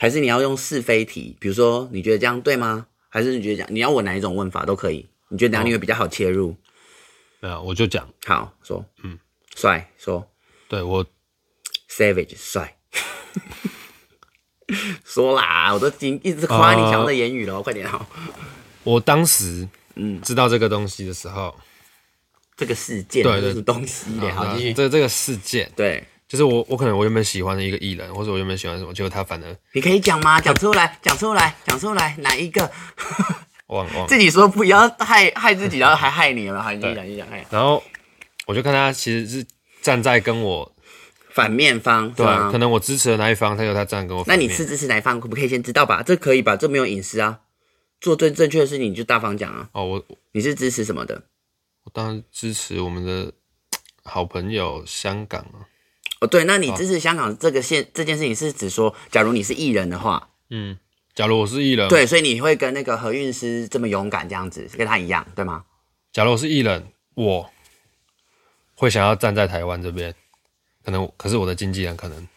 还是你要用是非题？比如说，你觉得这样对吗？还是你觉得讲？你要我哪一种问法都可以？你觉得哪里会比较好切入？没有，我就讲。好说，嗯，帅说，对我，savage 帅，说啦，我都已经一直夸你强的言语了，呃、快点好。我当时嗯知道这个东西的时候，嗯、这个事件对对东西的，好继续。这这个事件对。就是我，我可能我原本喜欢的一个艺人，或者我原本喜欢什么，结果他反而你可以讲吗？讲出来，讲出来，讲出来，哪一个？忘忘自己说不要害害自己，然后还害你了，好，你讲，你讲，然后我就看他其实是站在跟我反面方，对，可能我支持的那一方，他有他站跟我反面。那你是支持哪一方？可不可以先知道吧？这可以吧？这没有隐私啊。做最正确的事情，你就大方讲啊。哦，我你是支持什么的？我当然支持我们的 好朋友香港啊。哦，对，那你支持香港这个现这件事情是指说，假如你是艺人的话，嗯，假如我是艺人，对，所以你会跟那个何韵诗这么勇敢这样子，跟他一样，对吗？假如我是艺人，我会想要站在台湾这边，可能可是我的经纪人可能，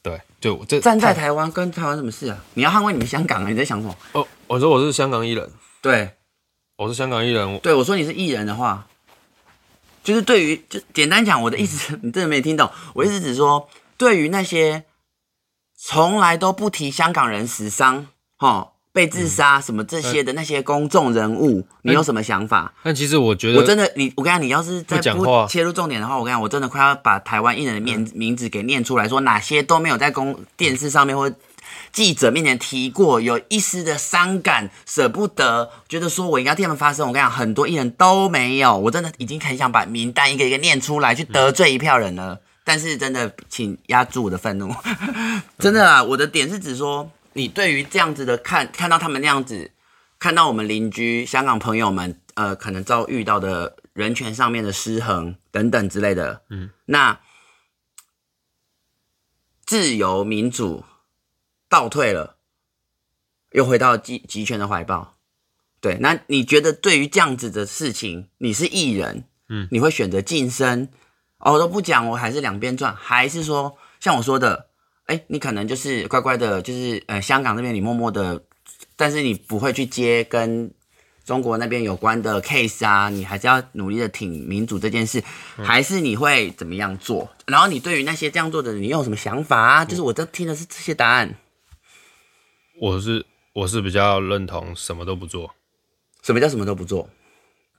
对，就这站在台湾跟台湾什么事啊？你要捍卫你们香港啊？你在想什么？哦，我说我是香港艺人，对，我是香港艺人，对，我说你是艺人的话。就是对于，就简单讲，我的意思 你真的没听懂。我意思只是说，对于那些从来都不提香港人死伤、哈被自杀什么这些的那些公众人物，你有什么想法？但其实我觉得，我真的，你我跟你讲，你要是再不切入重点的话，我跟你讲，我真的快要把台湾艺人的名名字给念出来，说哪些都没有在公电视上面或。记者面前提过，有一丝的伤感，舍不得，觉得说我应该替他们发声。我跟你讲，很多艺人都没有，我真的已经很想把名单一个一个念出来，去得罪一票人了。嗯、但是真的，请压住我的愤怒。真的啊，我的点是指说，你对于这样子的看，看到他们那样子，看到我们邻居香港朋友们，呃，可能遭遇到的人权上面的失衡等等之类的，嗯，那自由民主。倒退了，又回到集集权的怀抱。对，那你觉得对于这样子的事情，你是艺人，嗯，你会选择晋升？哦，我都不讲，我还是两边转，还是说像我说的，哎，你可能就是乖乖的，就是呃，香港那边你默默的，但是你不会去接跟。中国那边有关的 case 啊，你还是要努力的挺民主这件事，还是你会怎么样做？然后你对于那些这样做的人，你有什么想法啊？就是我这听的是这些答案。我是我是比较认同什么都不做。什么叫什么都不做？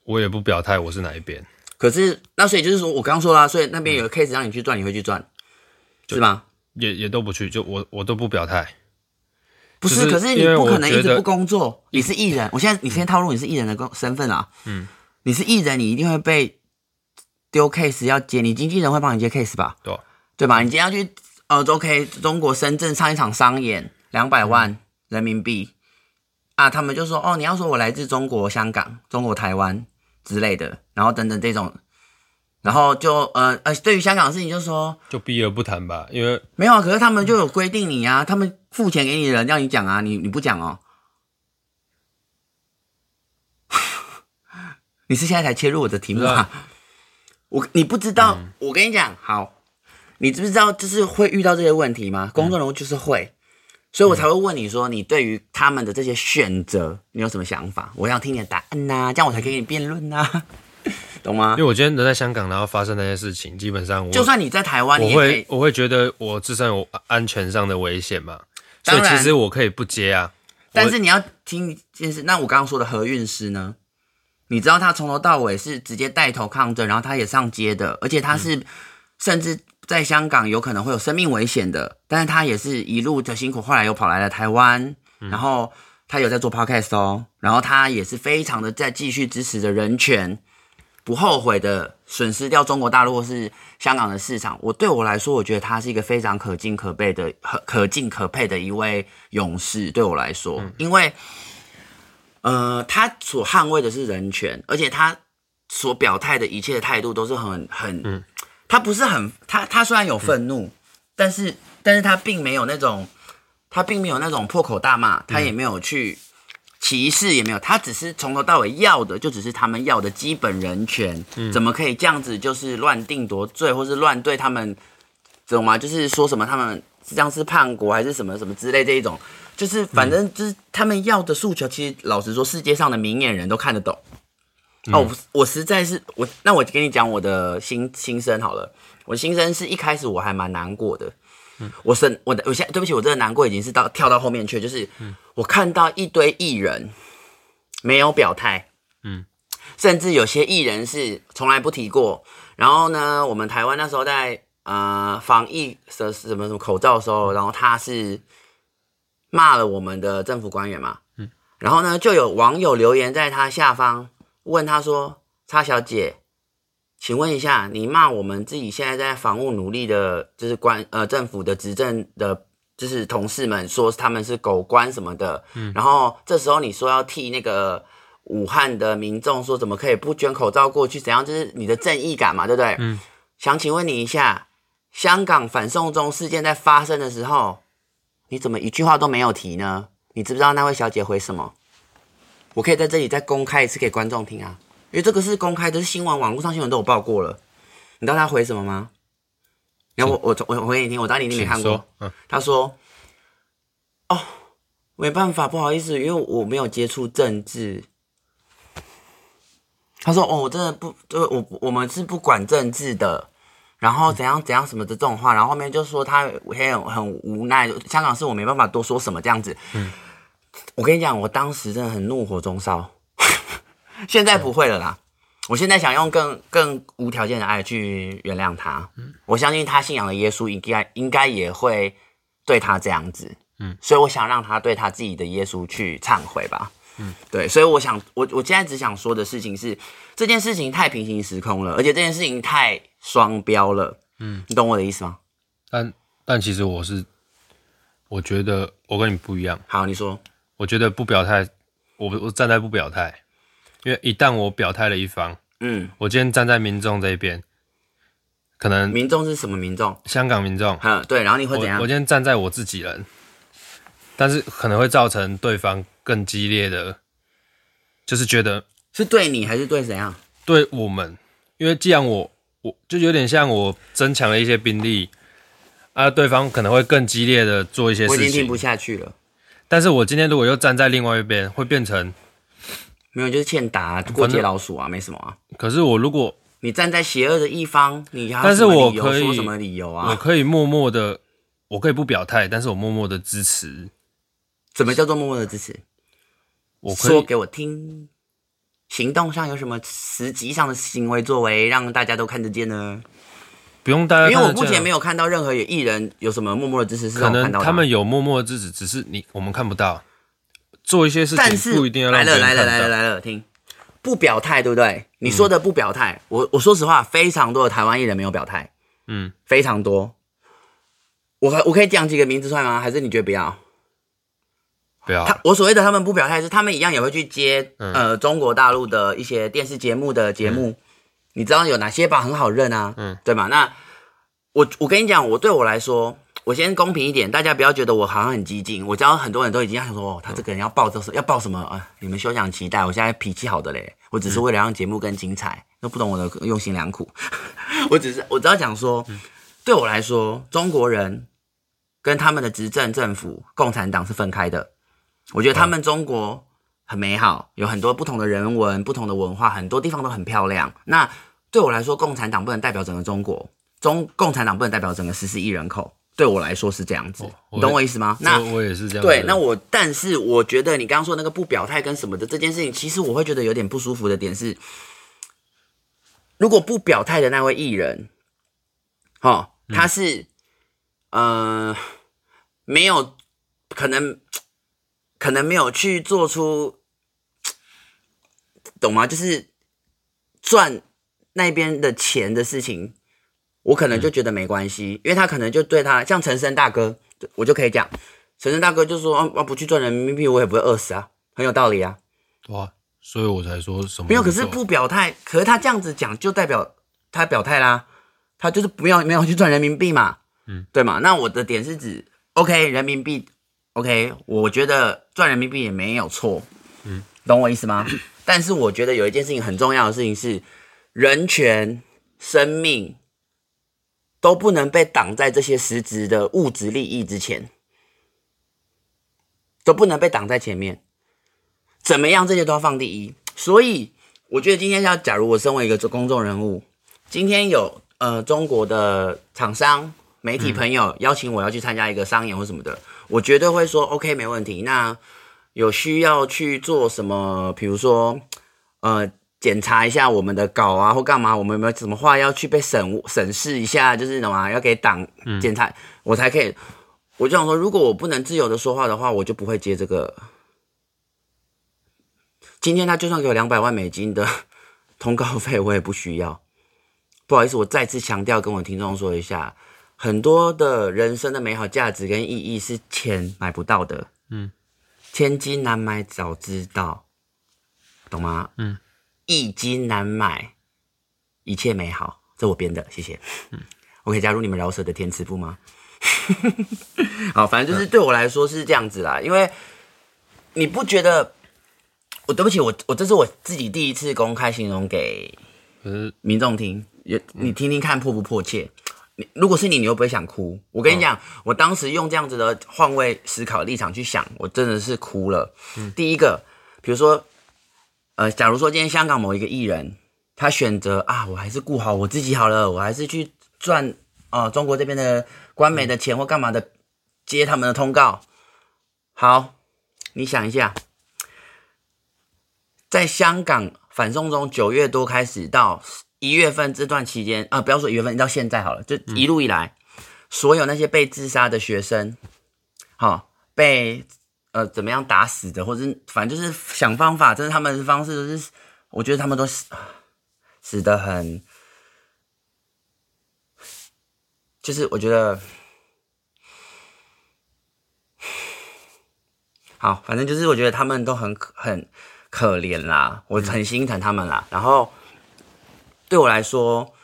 我也不表态我是哪一边。可是那所以就是说我刚刚说了，所以那边有个 case 让你去赚，你会去赚，是吗？也也都不去，就我我都不表态。不是，可是你不可能一直不工作。你是艺人，我现在你先套路你是艺人的工身份啊。嗯，你是艺人，你一定会被丢 case 要接，你经纪人会帮你接 case 吧？对，对吧？你今天要去呃，OK，中国深圳唱一场商演，两百万人民币啊，他们就说哦，你要说我来自中国香港、中国台湾之类的，然后等等这种。然后就呃呃，对于香港的事情，就说就避而不谈吧，因为没有啊。可是他们就有规定你啊，他们付钱给你的人让你讲啊，你你不讲哦。你是现在才切入我的题目啊？我你不知道，嗯、我跟你讲，好，你知不知道就是会遇到这些问题吗？公众人物就是会，嗯、所以我才会问你说，你对于他们的这些选择，你有什么想法？我想听你的答案呐、啊，这样我才可以跟你辩论呐。懂吗？因为我今天人在香港，然后发生那些事情，基本上我就算你在台湾，我会我会觉得我自身有安全上的危险嘛，所以其实我可以不接啊。但是你要听一件事，那我刚刚说的何韵诗呢？你知道他从头到尾是直接带头抗争，然后他也上街的，而且他是甚至在香港有可能会有生命危险的，但是他也是一路的辛苦，后来又跑来了台湾，然后他有在做 podcast 哦，然后他也是非常的在继续支持着人权。不后悔的损失掉中国大陆或是香港的市场，我对我来说，我觉得他是一个非常可敬可佩的、可可敬可佩的一位勇士。对我来说，嗯、因为，呃，他所捍卫的是人权，而且他所表态的一切的态度都是很很，嗯、他不是很他他虽然有愤怒，嗯、但是但是他并没有那种，他并没有那种破口大骂，他也没有去。歧视也没有，他只是从头到尾要的就只是他们要的基本人权，嗯、怎么可以这样子就是乱定夺罪，或是乱对他们，懂吗？就是说什么他们像是叛国还是什么什么之类这一种，就是反正就是他们要的诉求，其实老实说，世界上的明眼人都看得懂。哦，我我实在是我，那我跟你讲我的心心声好了。我的心声是一开始我还蛮难过的。嗯，我是我的，我现在对不起，我这个难过已经是到跳到后面去，就是我看到一堆艺人没有表态，嗯，甚至有些艺人是从来不提过。然后呢，我们台湾那时候在呃防疫的什么什么口罩的时候，然后他是骂了我们的政府官员嘛，嗯，然后呢，就有网友留言在他下方。问他说：“叉小姐，请问一下，你骂我们自己现在在防务努力的，就是官呃政府的执政的，就是同事们说他们是狗官什么的，嗯，然后这时候你说要替那个武汉的民众说怎么可以不捐口罩过去，怎样？就是你的正义感嘛，对不对？嗯，想请问你一下，香港反送中事件在发生的时候，你怎么一句话都没有提呢？你知不知道那位小姐回什么？”我可以在这里再公开一次给观众听啊，因为这个是公开的，是新闻，网络上新闻都有报过了。你知道他回什么吗？然后我我我回给你听，我当你你没看过。嗯，他说：“哦，没办法，不好意思，因为我没有接触政治。”他说：“哦，我真的不，就我我们是不管政治的，然后怎样怎样什么的这种话，然后后面就说他很很无奈，香港是我没办法多说什么这样子。”嗯。我跟你讲，我当时真的很怒火中烧，现在不会了啦。我现在想用更更无条件的爱去原谅他。我相信他信仰的耶稣应该应该也会对他这样子。嗯，所以我想让他对他自己的耶稣去忏悔吧。嗯，对，所以我想，我我现在只想说的事情是，这件事情太平行时空了，而且这件事情太双标了。嗯，你懂我的意思吗？但但其实我是，我觉得我跟你不一样。好，你说。我觉得不表态，我我站在不表态，因为一旦我表态了一方，嗯，我今天站在民众这一边，可能民众是什么民众？香港民众，嗯，对，然后你会怎样？我，我今天站在我自己人，但是可能会造成对方更激烈的，就是觉得是对你还是对怎样？对我们，因为既然我我就有点像我增强了一些兵力，啊，对方可能会更激烈的做一些事情，我已经听不下去了。但是我今天如果又站在另外一边，会变成没有，就是欠打过街老鼠啊，没什么啊。可是我如果你站在邪恶的一方，你还有什么理由说什么理由啊？我可以默默的，我可以不表态，但是我默默的支持。怎么叫做默默的支持？我可以说给我听，行动上有什么实际上的行为作为，让大家都看得见呢？不用大家，因为我目前没有看到任何有艺人有什么默默的支持，是可能他们有默默的支持，只是你我们看不到。做一些事情不一定要。来了来了来了来了，听，不表态对不对？你说的不表态，嗯、我我说实话，非常多的台湾艺人没有表态，嗯，非常多。我我可以讲几个名字出来吗？还是你觉得不要？不要。他我所谓的他们不表态，是他们一样也会去接、嗯、呃中国大陆的一些电视节目的节目。嗯你知道有哪些吧？很好认啊，嗯，对吗？那我我跟你讲，我对我来说，我先公平一点，大家不要觉得我好像很激进。我知道很多人都已经想说，哦，他这个人要报这要报什么啊？你们休想期待！我现在脾气好的嘞，我只是为了让节目更精彩，都不懂我的用心良苦。我只是我只要讲说，对我来说，中国人跟他们的执政政府共产党是分开的。我觉得他们中国很美好，有很多不同的人文、不同的文化，很多地方都很漂亮。那对我来说，共产党不能代表整个中国，中共产党不能代表整个十四亿人口。对我来说是这样子，哦、你懂我意思吗？那我也是这样。对，那我但是我觉得你刚刚说那个不表态跟什么的这件事情，其实我会觉得有点不舒服的点是，如果不表态的那位艺人，哦，他是、嗯、呃没有可能可能没有去做出，懂吗？就是赚。那边的钱的事情，我可能就觉得没关系，嗯、因为他可能就对他像陈生大哥，我就可以讲，陈生大哥就说啊，啊不去赚人民币，我也不会饿死啊，很有道理啊。哇，所以我才说什么没有，可是不表态，可是他这样子讲就代表他表态啦，他就是不要没有去赚人民币嘛，嗯，对嘛？那我的点是指，OK，人民币，OK，我觉得赚人民币也没有错，嗯，懂我意思吗？但是我觉得有一件事情很重要的事情是。人权、生命都不能被挡在这些实质的物质利益之前，都不能被挡在前面。怎么样，这些都要放第一。所以，我觉得今天要，假如我身为一个公众人物，今天有呃中国的厂商、媒体朋友邀请我要去参加一个商演或什么的，我绝对会说 OK，没问题。那有需要去做什么？比如说，呃。检查一下我们的稿啊，或干嘛？我们有没有什么话要去被审审视一下？就是什么要给党检查，我才可以。我就想说，如果我不能自由的说话的话，我就不会接这个。今天他就算给我两百万美金的 通告费，我也不需要。不好意思，我再次强调，跟我听众说一下，很多的人生的美好价值跟意义是钱买不到的。嗯，千金难买早知道，懂吗？嗯。一金难买一切美好，这我编的，谢谢。嗯，我可以加入你们饶舌的填词部吗？好，反正就是对我来说是这样子啦，因为你不觉得？我对不起，我我这是我自己第一次公开形容给民众听，也你听听看迫不迫切？你如果是你，你又不会想哭？我跟你讲，我当时用这样子的换位思考立场去想，我真的是哭了。第一个，比如说。呃，假如说今天香港某一个艺人，他选择啊，我还是顾好我自己好了，我还是去赚啊、呃、中国这边的官媒的钱或干嘛的，接他们的通告。好，你想一下，在香港反送中九月多开始到一月份这段期间啊、呃，不要说一月份，到现在好了，就一路以来，嗯、所有那些被自杀的学生，好、哦、被。呃，怎么样打死的，或者反正就是想方法，这是他们的方式，就是我觉得他们都死死的很，就是我觉得好，反正就是我觉得他们都很很可怜啦，我很心疼他们啦。然后对我来说，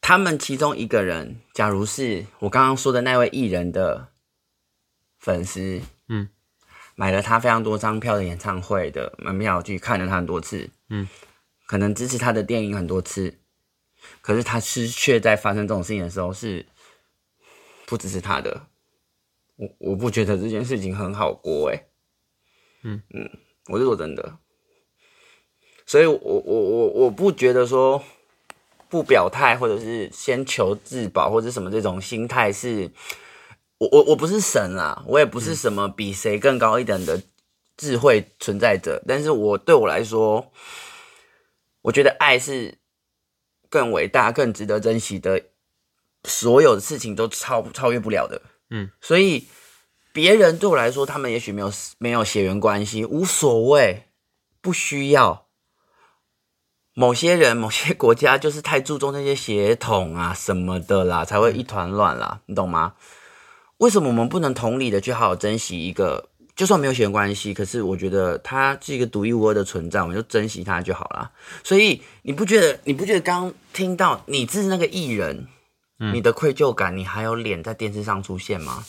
他们其中一个人，假如是我刚刚说的那位艺人的。粉丝，嗯，买了他非常多张票的演唱会的门票，去看了他很多次，嗯，可能支持他的电影很多次，可是他是却在发生这种事情的时候是不支持他的，我我不觉得这件事情很好过，哎，嗯。嗯，我是说真的，所以我我我我不觉得说不表态或者是先求自保或者什么这种心态是。我我我不是神啦，我也不是什么比谁更高一等的智慧存在者，但是我对我来说，我觉得爱是更伟大、更值得珍惜的，所有的事情都超超越不了的。嗯，所以别人对我来说，他们也许没有没有血缘关系，无所谓，不需要。某些人、某些国家就是太注重那些血统啊什么的啦，才会一团乱啦，你懂吗？为什么我们不能同理的去好好珍惜一个，就算没有血缘关系，可是我觉得它是一个独一无二的存在，我们就珍惜它就好了。所以你不觉得？你不觉得刚听到你是那个艺人，嗯，你的愧疚感，你还有脸在电视上出现吗？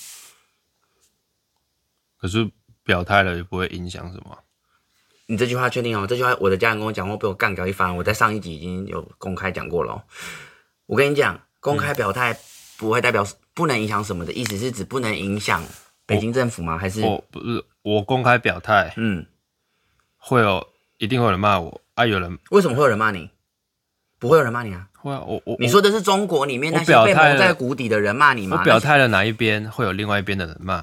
可是表态了也不会影响什么。你这句话确定哦？这句话我的家人跟我讲过，被我干掉一番。我在上一集已经有公开讲过了哦。我跟你讲，公开表态不会代表。不能影响什么的意思是指不能影响北京政府吗？还是我不是我公开表态，嗯，会有一定会有人骂我啊？有人为什么会有人骂你？不会有人骂你啊？会啊！我我你说的是中国里面那些被蒙在鼓底的人骂你吗？我表态了哪一边，会有另外一边的人骂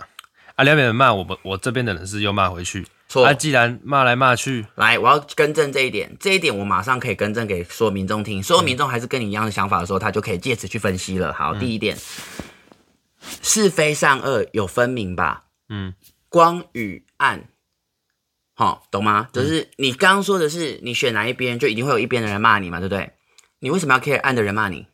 啊？两边人骂我，们我这边的人是又骂回去。错啊！既然骂来骂去，来，我要更正这一点。这一点我马上可以更正给所有民众听。所有民众还是跟你一样的想法的时候，他就可以借此去分析了。好，嗯、第一点。是非善恶有分明吧？嗯，光与暗，好，懂吗？就是你刚刚说的是，你选哪一边，就一定会有一边的人骂你嘛，对不对？你为什么要 care 暗的人骂你？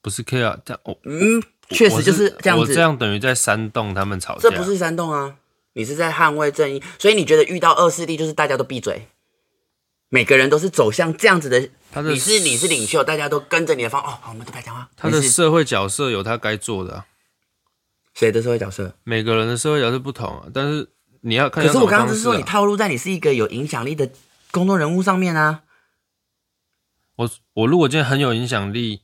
不是 care，这样，我嗯，确实就是这样子。我这样等于在煽动他们吵架，这不是煽动啊，你是在捍卫正义。所以你觉得遇到恶势力，就是大家都闭嘴，每个人都是走向这样子的。他的你是你是领袖，大家都跟着你的方。哦，好，我们都别讲话。他的社会角色有他该做的啊。谁的社会角色？每个人的社会角色不同啊，但是你要看、啊。可是我刚刚是说，你套路在你是一个有影响力的公众人物上面啊。我我如果今天很有影响力，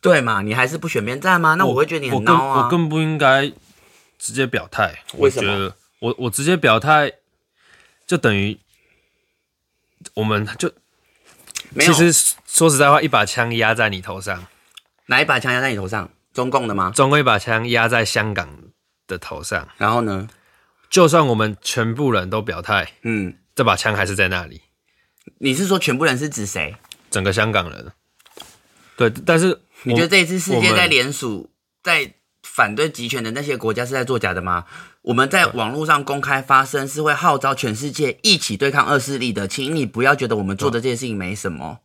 对嘛？你还是不选边站吗？那我会觉得你很孬啊。我更不应该直接表态。为什么？我我直接表态，就等于我们就其实说实在话，一把枪压在你头上。哪一把枪压在你头上？中共的吗？中共一把枪压在香港的头上。然后呢？就算我们全部人都表态，嗯，这把枪还是在那里。你是说全部人是指谁？整个香港人。对，但是你觉得这一次世界在联署，在反对集权的那些国家是在作假的吗？我们在网络上公开发声，是会号召全世界一起对抗恶势力的，请你不要觉得我们做的这件事情没什么。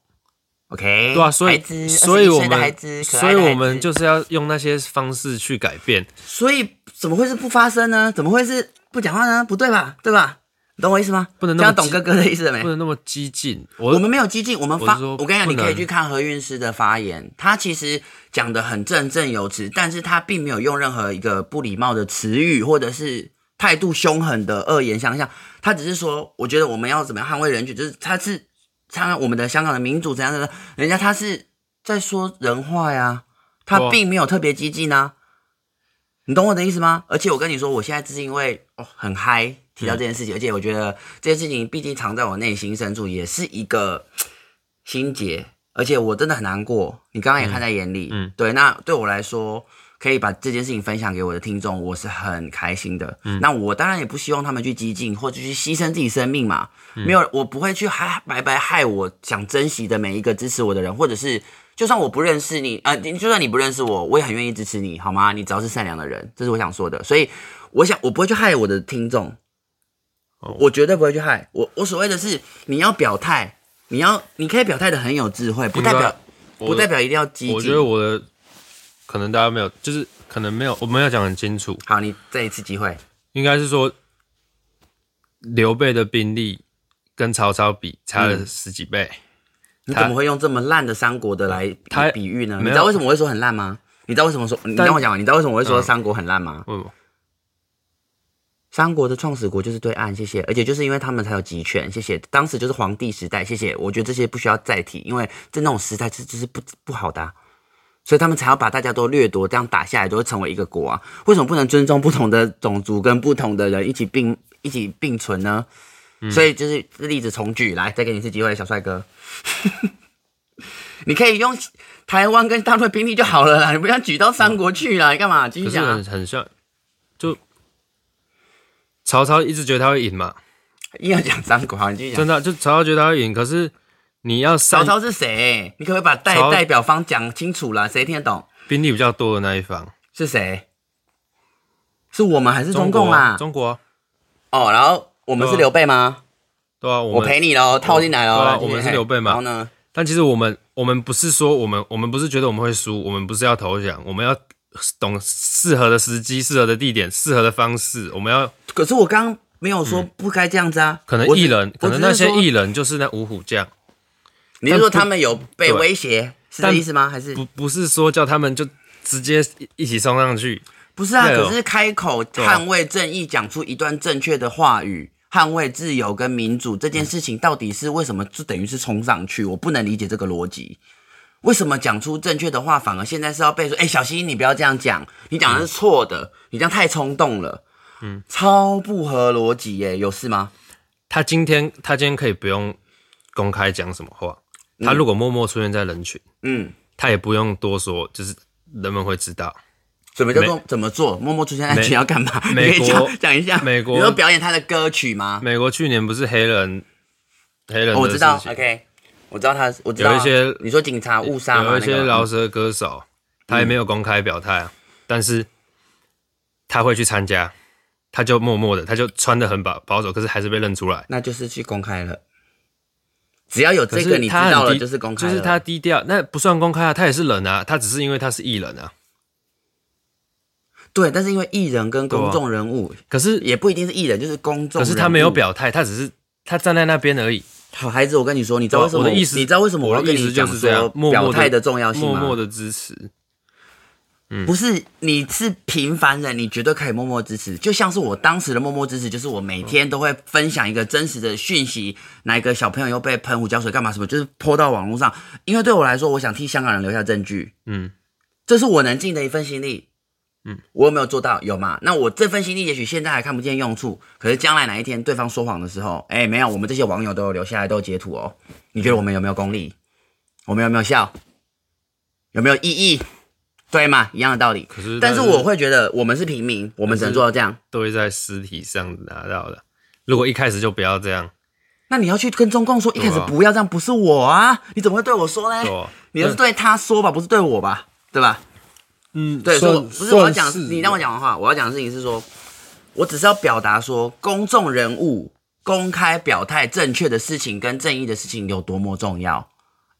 OK，对啊，所以，所以我们，所以我们就是要用那些方式去改变。所以怎么会是不发声呢？怎么会是不讲话呢？不对吧？对吧？你懂我意思吗？不能那么懂哥哥的意思了没？不能那么激进。我，我们没有激进，我们发。我，我跟你讲，你可以去看何韵诗的发言，他其实讲的很振振有词，但是他并没有用任何一个不礼貌的词语，或者是态度凶狠的恶言相向。他只是说，我觉得我们要怎么样捍卫人权，就是他是他我们的香港的民主怎样的，人家他是在说人话呀，他并没有特别激进啊。你懂我的意思吗？而且我跟你说，我现在只是因为哦很嗨。提到这件事情，而且我觉得这件事情毕竟藏在我内心深处，也是一个心结，而且我真的很难过。你刚刚也看在眼里，嗯，对。那对我来说，可以把这件事情分享给我的听众，我是很开心的。嗯，那我当然也不希望他们去激进，或者去牺牲自己生命嘛。没有，我不会去害白白害我想珍惜的每一个支持我的人，或者是就算我不认识你，呃，就算你不认识我，我也很愿意支持你，好吗？你只要是善良的人，这是我想说的。所以，我想我不会去害我的听众。我绝对不会去害我。我所谓的是，你要表态，你要你可以表态的很有智慧，不代表不代表一定要激进。我觉得我的可能大家没有，就是可能没有，我没有讲很清楚。好，你这一次机会，应该是说刘备的兵力跟曹操比差了十几倍。嗯、你怎么会用这么烂的三国的来比喻呢？你知道为什么我会说很烂吗？你知道为什么说？你听我讲完，你知道为什么我会说三国很烂吗？为什么？三国的创始国就是对岸，谢谢。而且就是因为他们才有集权，谢谢。当时就是皇帝时代，谢谢。我觉得这些不需要再提，因为在那种时代这就是不不好的啊，所以他们才要把大家都掠夺，这样打下来就会成为一个国啊。为什么不能尊重不同的种族跟不同的人一起并一起并存呢？嗯。所以就是例子重举，来再给你一次机会，小帅哥，你可以用台湾跟大陆兵力就好了啦，你不要举到三国去啦，你干嘛？继续讲啊。很很像，就。曹操一直觉得他会赢嘛，硬要讲三国，好，你继续讲。真的，就曹操觉得他会赢，可是你要曹操是谁？你可不可以把代代表方讲清楚了？谁听得懂？兵力比较多的那一方是谁？是我们还是中共啊？中国。哦，然后我们是刘备吗？对啊，我陪你喽，套进来喽。啊，我们是刘备嘛。然后呢？但其实我们我们不是说我们我们不是觉得我们会输，我们不是要投降，我们要。懂适合的时机、适合的地点、适合的方式，我们要。可是我刚刚没有说不该这样子啊。嗯、可能艺人，可能那些艺人就是那五虎将。你是说他们有被威胁，是这意思吗？还是不不是说叫他们就直接一起冲上去？不是啊，可是开口捍卫正义，讲出一段正确的话语，捍卫自由跟民主这件事情，到底是为什么就等于是冲上去？我不能理解这个逻辑。为什么讲出正确的话，反而现在是要被说？哎、欸，小新，你不要这样讲，你讲的是错的，嗯、你这样太冲动了，嗯，超不合逻辑耶，有事吗？他今天他今天可以不用公开讲什么话，嗯、他如果默默出现在人群，嗯，他也不用多说，就是人们会知道。怎么叫做怎么做？默默出现在人群要干嘛？美国讲一下，美国你说表演他的歌曲吗？美国去年不是黑人黑人、哦，我知道，OK。我知道他，我知道、啊、有一些你说警察误杀有一些饶舌歌手，他也没有公开表态但是他会去参加，他就默默的，他就穿的很保保守，可是还是被认出来，那就是去公开了。只要有这个你知道了，就是公开，就是他低调，那不算公开啊，他也是人啊，他只是因为他是艺人啊。对，但是因为艺人跟公众人物，啊、可是也不一定是艺人，就是公众，可是他没有表态，他只是他站在那边而已。好孩子，我跟你说，你知道为什么？我的意思，你知道为什么我要跟你讲说表态的重要性吗？默默的支持，嗯，不是，你是平凡人，你绝对可以默默支持。就像是我当时的默默支持，就是我每天都会分享一个真实的讯息，哪一个小朋友又被喷胡椒水干嘛什么，就是泼到网络上。因为对我来说，我想替香港人留下证据，嗯，这是我能尽的一份心力。嗯，我有没有做到？有吗？那我这份心力也许现在还看不见用处，可是将来哪一天对方说谎的时候，哎，没有，我们这些网友都有留下来，都有截图哦。你觉得我们有没有功力？我们有没有效？有没有意义？对嘛？一样的道理。可是，但是我会觉得我们是平民，我们只能做到这样。都会在实体上拿到的。如果一开始就不要这样，那你要去跟中共说，一开始不要这样，不是我啊？你怎么会对我说呢？啊、你要是对他说吧，不是对我吧？对吧？嗯，对，说不是我要讲，你让我讲完话，我要讲的事情是说，我只是要表达说，公众人物公开表态正确的事情跟正义的事情有多么重要，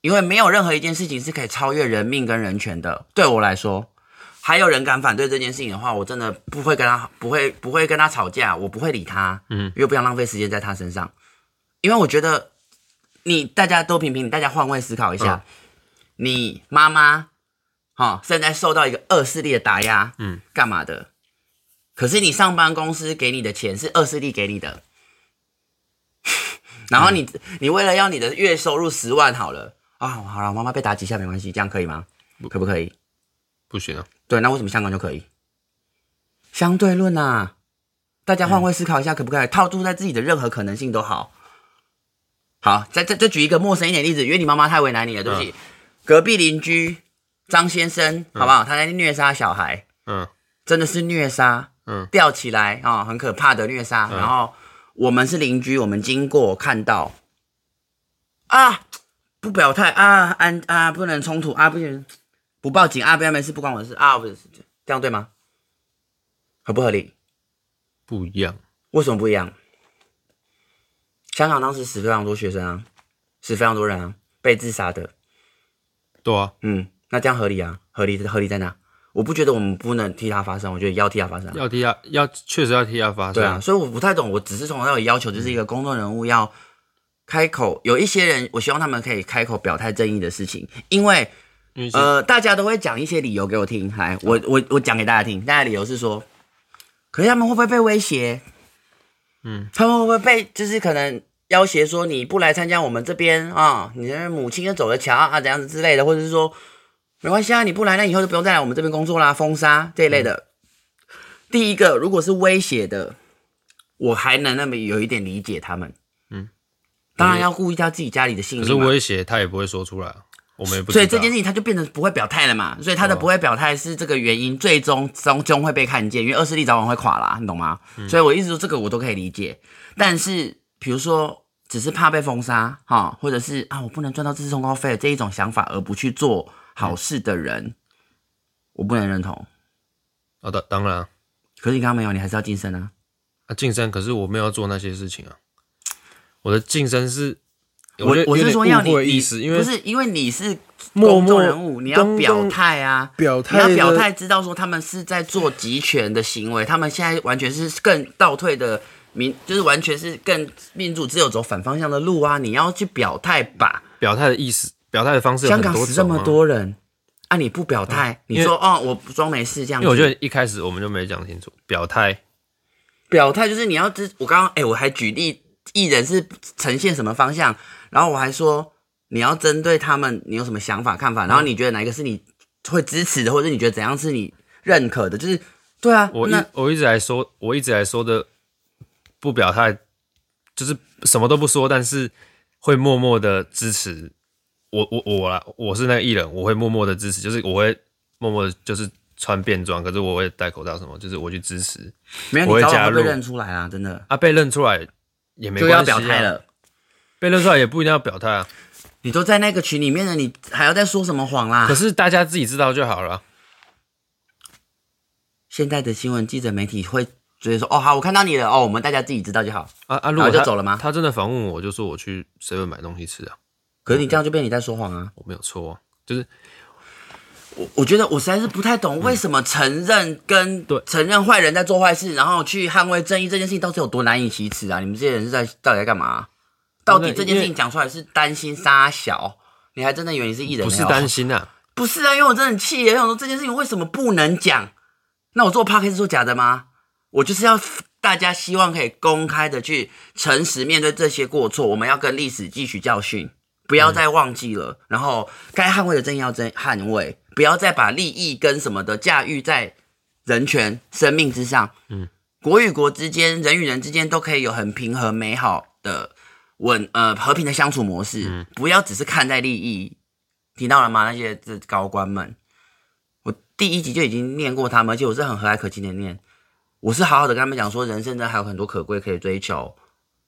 因为没有任何一件事情是可以超越人命跟人权的。对我来说，还有人敢反对这件事情的话，我真的不会跟他，不会不会跟他吵架，我不会理他，嗯，因为不想浪费时间在他身上，因为我觉得你大家都平平，大家换位思考一下，你妈妈。好，现在受到一个恶势力的打压，嗯，干嘛的？可是你上班公司给你的钱是恶势力给你的，然后你、嗯、你为了要你的月收入十万好了啊，好了，妈妈被打几下没关系，这样可以吗？不可不可以？不行啊。对，那为什么香港就可以？相对论啊，大家换位思考一下，可不可以、嗯、套住在自己的任何可能性都好。好，再再再举一个陌生一点例子，因为你妈妈太为难你了，对不起，嗯、隔壁邻居。张先生，好不好？他在虐杀小孩，嗯，真的是虐杀，嗯，吊起来啊、哦，很可怕的虐杀。嗯、然后我们是邻居，我们经过看到，啊，不表态啊，安啊，不能冲突啊，不行，不报警啊，不要没事，不关我的事啊，不是这样对吗？合不合理？不一样，为什么不一样？香港当时死非常多学生啊，死非常多人啊，被自杀的，对啊，嗯。那这样合理啊？合理合理在哪？我不觉得我们不能替他发声，我觉得要替他发声，要替他，要确实要替他发声。对啊，所以我不太懂，我只是从头到尾要求就是一个公众人物要开口，有一些人，我希望他们可以开口表态正义的事情，因为呃，大家都会讲一些理由给我听，来，我我我讲给大家听，大家理由是说，可是他们会不会被威胁？嗯，他们会不会被就是可能要挟说你不来参加我们这边啊，你的母亲就走了桥啊，怎样子之类的，或者是说。没关系啊，你不来，那以后就不用再来我们这边工作啦，封杀这一类的。嗯、第一个，如果是威胁的，我还能那么有一点理解他们。嗯，当然要顾一下自己家里的性命。可是威胁他也不会说出来，我们也不。所以这件事情他就变成不会表态了嘛。所以他的不会表态是这个原因，最终终终会被看见，因为恶势力早晚会垮啦，你懂吗？嗯、所以我一直说这个我都可以理解。但是比如说，只是怕被封杀哈，或者是啊，我不能赚到这次通告费这一种想法而不去做。好事的人，嗯、我不能认同。好的、哦，当然。可是你刚刚没有，你还是要晋升啊。啊，晋升，可是我没有做那些事情啊。我的晋升是，我我是说要你意思，因为不是因为你是公众人物，默默你要表态啊，表态，你要表态，知道说他们是在做集权的行为，他们现在完全是更倒退的民，就是完全是更民主只有走反方向的路啊！你要去表态吧，表态的意思。表态的方式香港死这么多人，啊，你不表态，你说哦，我装没事这样子。因为我觉得一开始我们就没讲清楚表态，表态就是你要知。我刚刚哎，我还举例艺人是呈现什么方向，然后我还说你要针对他们，你有什么想法看法，然后你觉得哪一个是你会支持的，或者你觉得怎样是你认可的？就是对啊，我一我一直来说，我一直来说的不表态，就是什么都不说，但是会默默的支持。我我我啦，我是那个艺人，我会默默的支持，就是我会默默的，就是穿便装，可是我会戴口罩什么，就是我去支持，没有，我会加入。被认出来啊，真的啊，被认出来也没关系啊，就要表态了，被认出来也不一定要表态啊。你都在那个群里面了，你还要再说什么谎啦？可是大家自己知道就好了。现在的新闻记者媒体会直接说：“哦，好，我看到你了。”哦，我们大家自己知道就好。啊啊，如果就走了吗？他真的访问我，就说我去 seven 买东西吃啊。可是你这样就变你在说谎啊！我没有错啊，就是我我觉得我实在是不太懂为什么承认跟承认坏人在做坏事，然后去捍卫正义这件事情到底有多难以启齿啊！你们这些人是在到底在干嘛？到底这件事情讲出来是担心杀小？你还真的以为你是艺人？不是担心啊，不是啊，因为我真的很气，我想说这件事情为什么不能讲？那我做 Podcast 是做假的吗？我就是要大家希望可以公开的去诚实面对这些过错，我们要跟历史汲取教训。不要再忘记了，嗯、然后该捍卫的正义要真捍卫，不要再把利益跟什么的驾驭在人权、生命之上。嗯，国与国之间、人与人之间都可以有很平和、美好的稳呃和平的相处模式。嗯，不要只是看待利益。听到了吗？那些这高官们，我第一集就已经念过他们，而且我是很和蔼可亲的念。我是好好的跟他们讲说，人生呢还有很多可贵可以追求，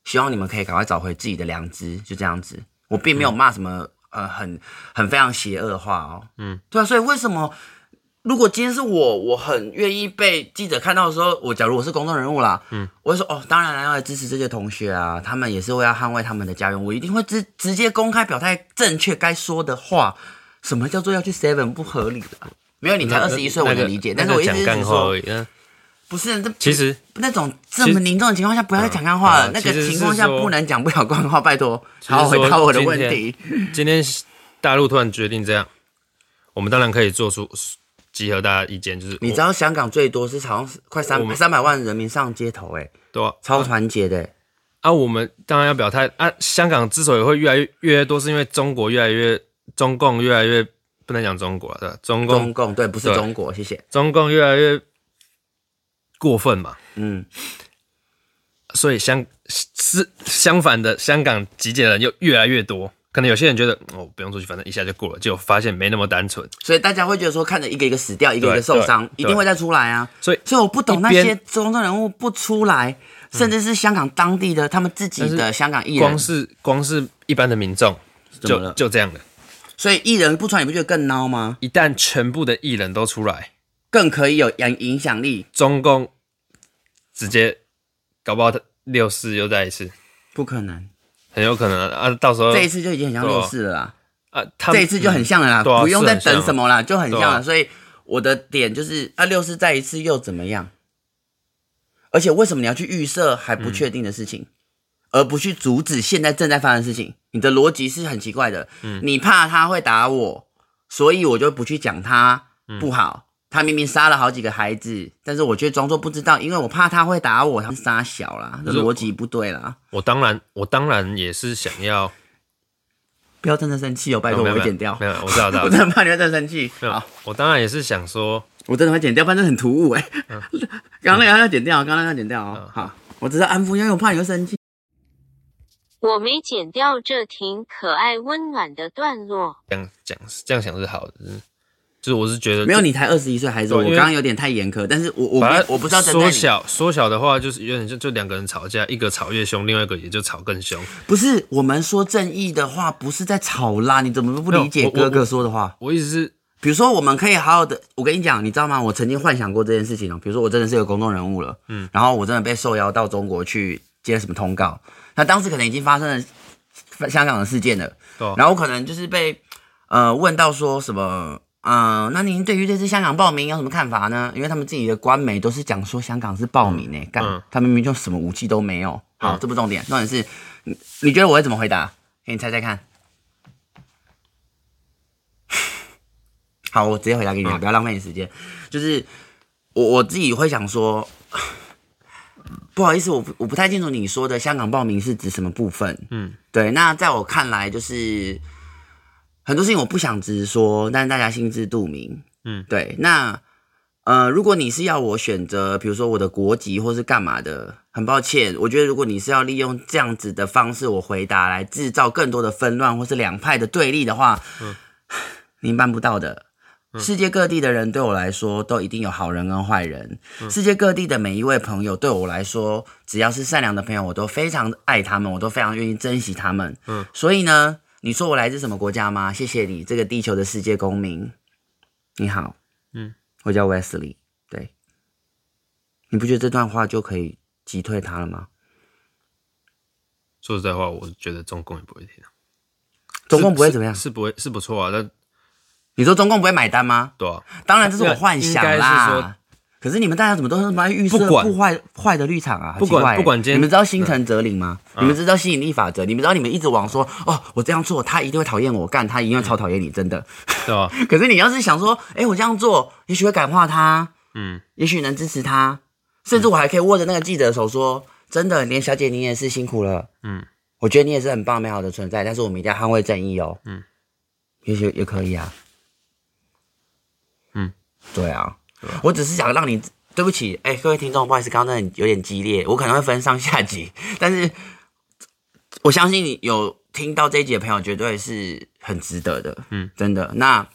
希望你们可以赶快找回自己的良知，就这样子。我并没有骂什么。呃，很很非常邪恶的话哦，嗯，对啊，所以为什么如果今天是我，我很愿意被记者看到的时候，我假如我是公众人物啦，嗯，我会说哦，当然要来支持这些同学啊，他们也是为了捍卫他们的家园，我一定会直直接公开表态正确该说的话。什么叫做要去 seven 不合理的？没有，你才二十一岁，我能理解，那个、但是我意思是说，不是，这其实那种这么凝重的情况下，不要再讲干话了。那个情况下不能讲不了干话，拜托，好好回答我的问题。今天大陆突然决定这样，我们当然可以做出集合大家意见，就是你知道香港最多是好像是快三三百万人民上街头，哎，对啊，超团结的。啊，我们当然要表态啊。香港之所以会越来越越多，是因为中国越来越中共越来越不能讲中国了，对吧？中共中共对，不是中国，谢谢。中共越来越。过分嘛？嗯，所以相是相反的，香港集结的人又越来越多。可能有些人觉得哦，不用出去，反正一下就过了，结果发现没那么单纯。所以大家会觉得说，看着一个一个死掉，一个一个受伤，一定会再出来啊。所以，所以我不懂那些公众人物不出来，甚至是香港当地的他们自己的香港艺人，光是光是一般的民众就就这样的。所以艺人不出来，你不觉得更孬吗？一旦全部的艺人都出来。更可以有影影响力。中共直接搞不好他六四又再一次，不可能，很有可能啊！到时候这一次就已经很像六四了啦。啊，他这一次就很像了啦，不用再等什么啦，就很像了。所以我的点就是啊，六四再一次又怎么样？而且为什么你要去预设还不确定的事情，而不去阻止现在正在发生的事情？你的逻辑是很奇怪的。嗯，你怕他会打我，所以我就不去讲他。不好，他明明杀了好几个孩子，但是我却装作不知道，因为我怕他会打我。他是杀小啦，这逻辑不对啦。我当然，我当然也是想要，不要真的生气哦，拜托，我会剪掉。没有，我知道，知道，我真的怕你会真的生气。好，我当然也是想说，我真的会剪掉，反正很突兀哎。刚刚那个要剪掉，刚刚那个要剪掉哦。好，我只是安抚，因为我怕你会生气。我没剪掉这挺可爱温暖的段落。这样讲，这样想是好的。就是我是觉得没有，你才二十一岁孩子，我刚刚有点太严苛，但是我我我不知道缩小缩小的话，就是有点就就两个人吵架，一个吵越凶，另外一个也就吵更凶。不是我们说正义的话，不是在吵啦，你怎么不理解哥哥说的话？我意思是，比如说我们可以好好的，我跟你讲，你知道吗？我曾经幻想过这件事情哦。比如说我真的是一个公众人物了，嗯，然后我真的被受邀到中国去接什么通告，那当时可能已经发生了香港的事件了，然后我可能就是被呃问到说什么。嗯，那您对于这次香港报名有什么看法呢？因为他们自己的官媒都是讲说香港是报名诶，干、嗯，他明明就什么武器都没有。好，嗯、这不重点，重点是，你你觉得我会怎么回答？给你猜猜看。好，我直接回答给你，嗯、不要浪费你时间。就是我我自己会想说，不好意思，我我不太清楚你说的香港报名是指什么部分。嗯，对，那在我看来就是。很多事情我不想直说，但是大家心知肚明。嗯，对。那呃，如果你是要我选择，比如说我的国籍或是干嘛的，很抱歉，我觉得如果你是要利用这样子的方式我回答来制造更多的纷乱或是两派的对立的话，嗯，您办不到的。世界各地的人对我来说都一定有好人跟坏人，嗯，世界各地的每一位朋友对我来说，只要是善良的朋友，我都非常爱他们，我都非常愿意珍惜他们。嗯，所以呢。你说我来自什么国家吗？谢谢你，这个地球的世界公民。你好，嗯，我叫 Wesley。对，你不觉得这段话就可以击退他了吗？说实在话，我觉得中共也不会听。中共不会怎么样？是，是不会，是不错啊。但你说中共不会买单吗？对啊，当然这是我幻想啦。可是你们大家怎么都是蛮预设不坏坏的立场啊？不管不管今天，你们知道心诚则灵吗？嗯、你们知道吸引力法则？你们知道你们一直往说哦，我这样做他一定会讨厌我，干他一定会超讨厌你，真的。对吧？可是你要是想说，哎、欸，我这样做也许会感化他，嗯，也许能支持他，甚至我还可以握着那个记者的手说，真的，连小姐你也是辛苦了，嗯，我觉得你也是很棒美好的存在，但是我们一定要捍卫正义哦，嗯，也许也可以啊。嗯，对啊，对我只是想让你，对不起，哎、欸，各位听众，不好意思，刚刚那有点激烈，我可能会分上下集，但是我相信你有听到这一集的朋友，绝对是很值得的，嗯，真的。那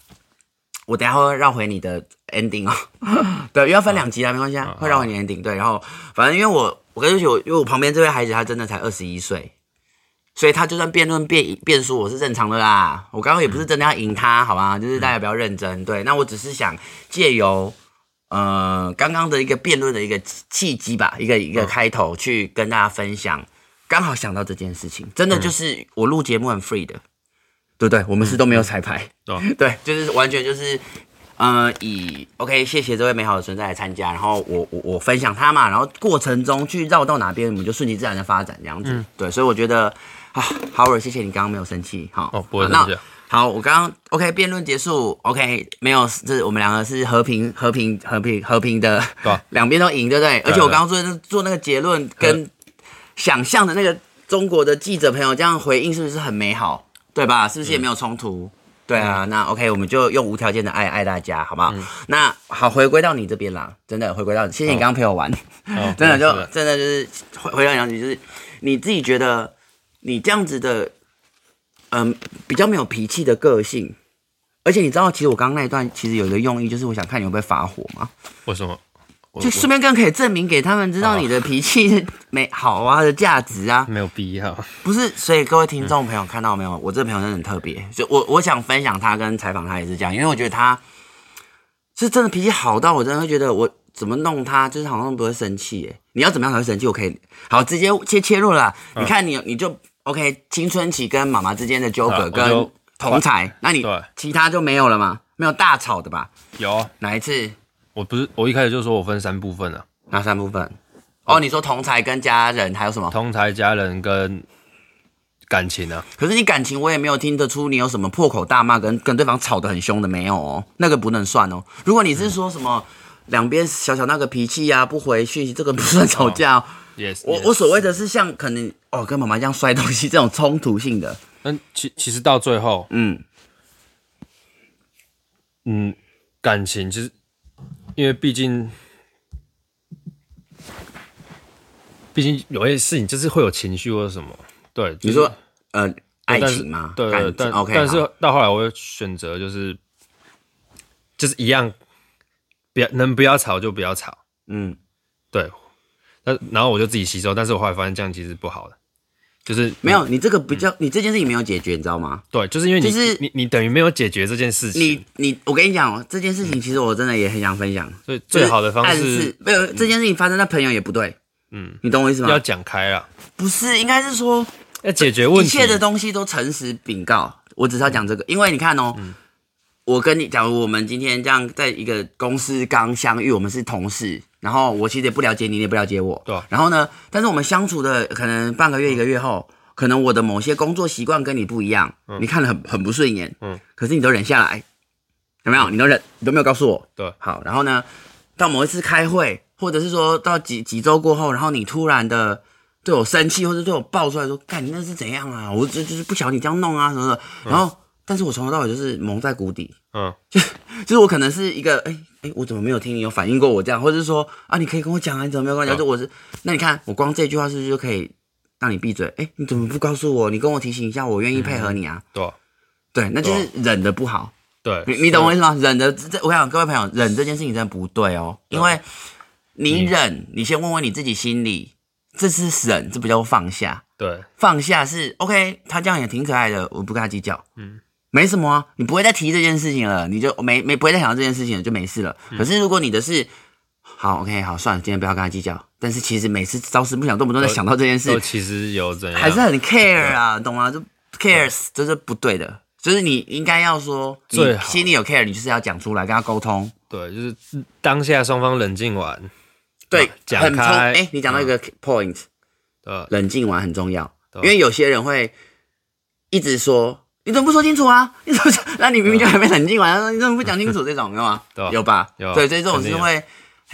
我等下会绕回你的 ending 哦，对，又要分两集啊，没关系啊，会绕回你 ending，对，然后反正因为我，我跟你说，因为我旁边这位孩子他真的才二十一岁。所以他就算辩论辩辩输，我是正常的啦。我刚刚也不是真的要赢他，好吧？就是大家不要认真。对，那我只是想借由呃刚刚的一个辩论的一个契机吧，一个一个开头去跟大家分享。刚好想到这件事情，真的就是我录节目很 free 的，对不对？我们是都没有彩排，对，就是完全就是呃以 OK，谢谢这位美好的存在来参加，然后我我我分享他嘛，然后过程中去绕到哪边，我们就顺其自然的发展这样子。对，所以我觉得。啊，好，Howard，谢谢你刚刚没有生气，好，哦，不会生气。好，我刚刚 OK，辩论结束，OK，没有，这是我们两个是和平、和平、和平、和平的，两边、啊、都赢，对不对？对而且我刚刚做的做那个结论，跟想象的那个中国的记者朋友这样回应，是不是很美好？对吧？是不是也没有冲突？嗯、对啊，那 OK，我们就用无条件的爱爱大家，好不好？嗯、那好，回归到你这边啦，真的回归到你，谢谢你刚刚陪我玩，哦、真的就真的就是回回到杨局，就是你自己觉得。你这样子的，嗯，比较没有脾气的个性，而且你知道，其实我刚刚那一段其实有一个用意，就是我想看你会不会发火吗。为什么？就顺便更可以证明给他们知道你的脾气 没好啊的价值啊。没有必要。不是，所以各位听众朋友看到没有？我这个朋友真的很特别，就我我想分享他跟采访他也是这样，因为我觉得他是真的脾气好到我真的会觉得我怎么弄他，就是好像不会生气诶。你要怎么样才会生气？我可以好直接切切入了。你看你你就。OK，青春期跟妈妈之间的纠葛跟同才，那你其他就没有了吗？没有大吵的吧？有哪一次？我不是我一开始就说我分三部分了，哪三部分？哦，你说同才跟家人还有什么？同才、家人跟感情啊。可是你感情我也没有听得出你有什么破口大骂跟跟对方吵得很凶的没有哦，那个不能算哦。如果你是说什么两边小小那个脾气呀，不回讯息，这个不算吵架哦。Yes, 我我所谓的是像可能哦，跟妈妈一样摔东西这种冲突性的，但，其其实到最后，嗯。嗯，感情其实因为毕竟毕竟有些事情就是会有情绪或者什么，对，就是、你说呃爱情嘛？对，对，但 OK，但是到后来我会选择就是就是一样，不要能不要吵就不要吵，嗯，对。那然后我就自己吸收，但是我后来发现这样其实不好的，就是没有你这个比较，嗯、你这件事情没有解决，你知道吗？对，就是因为你就是你你等于没有解决这件事情。你你我跟你讲哦，这件事情其实我真的也很想分享。所以最好的方式是没有这件事情发生在朋友也不对，嗯，你懂我意思吗？要讲开了，不是，应该是说要解决问题，一切的东西都诚实禀告。我只是要讲这个，因为你看哦。嗯我跟你，假如我们今天这样在一个公司刚相遇，我们是同事，然后我其实也不了解你，你也不了解我，对。然后呢，但是我们相处的可能半个月、一个月后，可能我的某些工作习惯跟你不一样，嗯、你看了很很不顺眼，嗯。可是你都忍下来，有没有？你都忍，你都没有告诉我，对。好，然后呢，到某一次开会，或者是说到几几周过后，然后你突然的对我生气，或者对我爆出来说：“干，你那是怎样啊？我就就是不晓得你这样弄啊什么的。”然后。嗯但是我从头到尾就是蒙在鼓底，嗯，就 就是我可能是一个，哎、欸、哎、欸，我怎么没有听你有反应过我这样，或者是说啊，你可以跟我讲啊，你怎么没有跟我讲？就、嗯、我是，那你看我光这句话是不是就可以让你闭嘴？哎、欸，你怎么不告诉我？你跟我提醒一下，我愿意配合你啊。对、嗯，对，那就是忍的不好。对，你你懂我意思吗？忍的这，我想各位朋友，忍这件事情真的不对哦，因为你忍，嗯、你先问问你自己心里，这是忍，这不叫放下。对，放下是 OK，他这样也挺可爱的，我不跟他计较。嗯。没什么啊，你不会再提这件事情了，你就没没不会再想到这件事情了，就没事了。嗯、可是如果你的是好，OK，好，算了，今天不要跟他计较。但是其实每次朝思暮想，动不动在想到这件事，其实有怎样，还是很 care 啊，懂吗？就 cares，这是不对的。就是你应该要说，你心里有 care，你就是要讲出来，跟他沟通。对，就是当下双方冷静完，对，讲开。哎、欸，你讲到一个 point，对，冷静完很重要，因为有些人会一直说。你怎么不说清楚啊？你怎么？那你明明就还没冷静完，对 你怎么不讲清楚？这种有吗？对有吧？有。对，所以这种是会，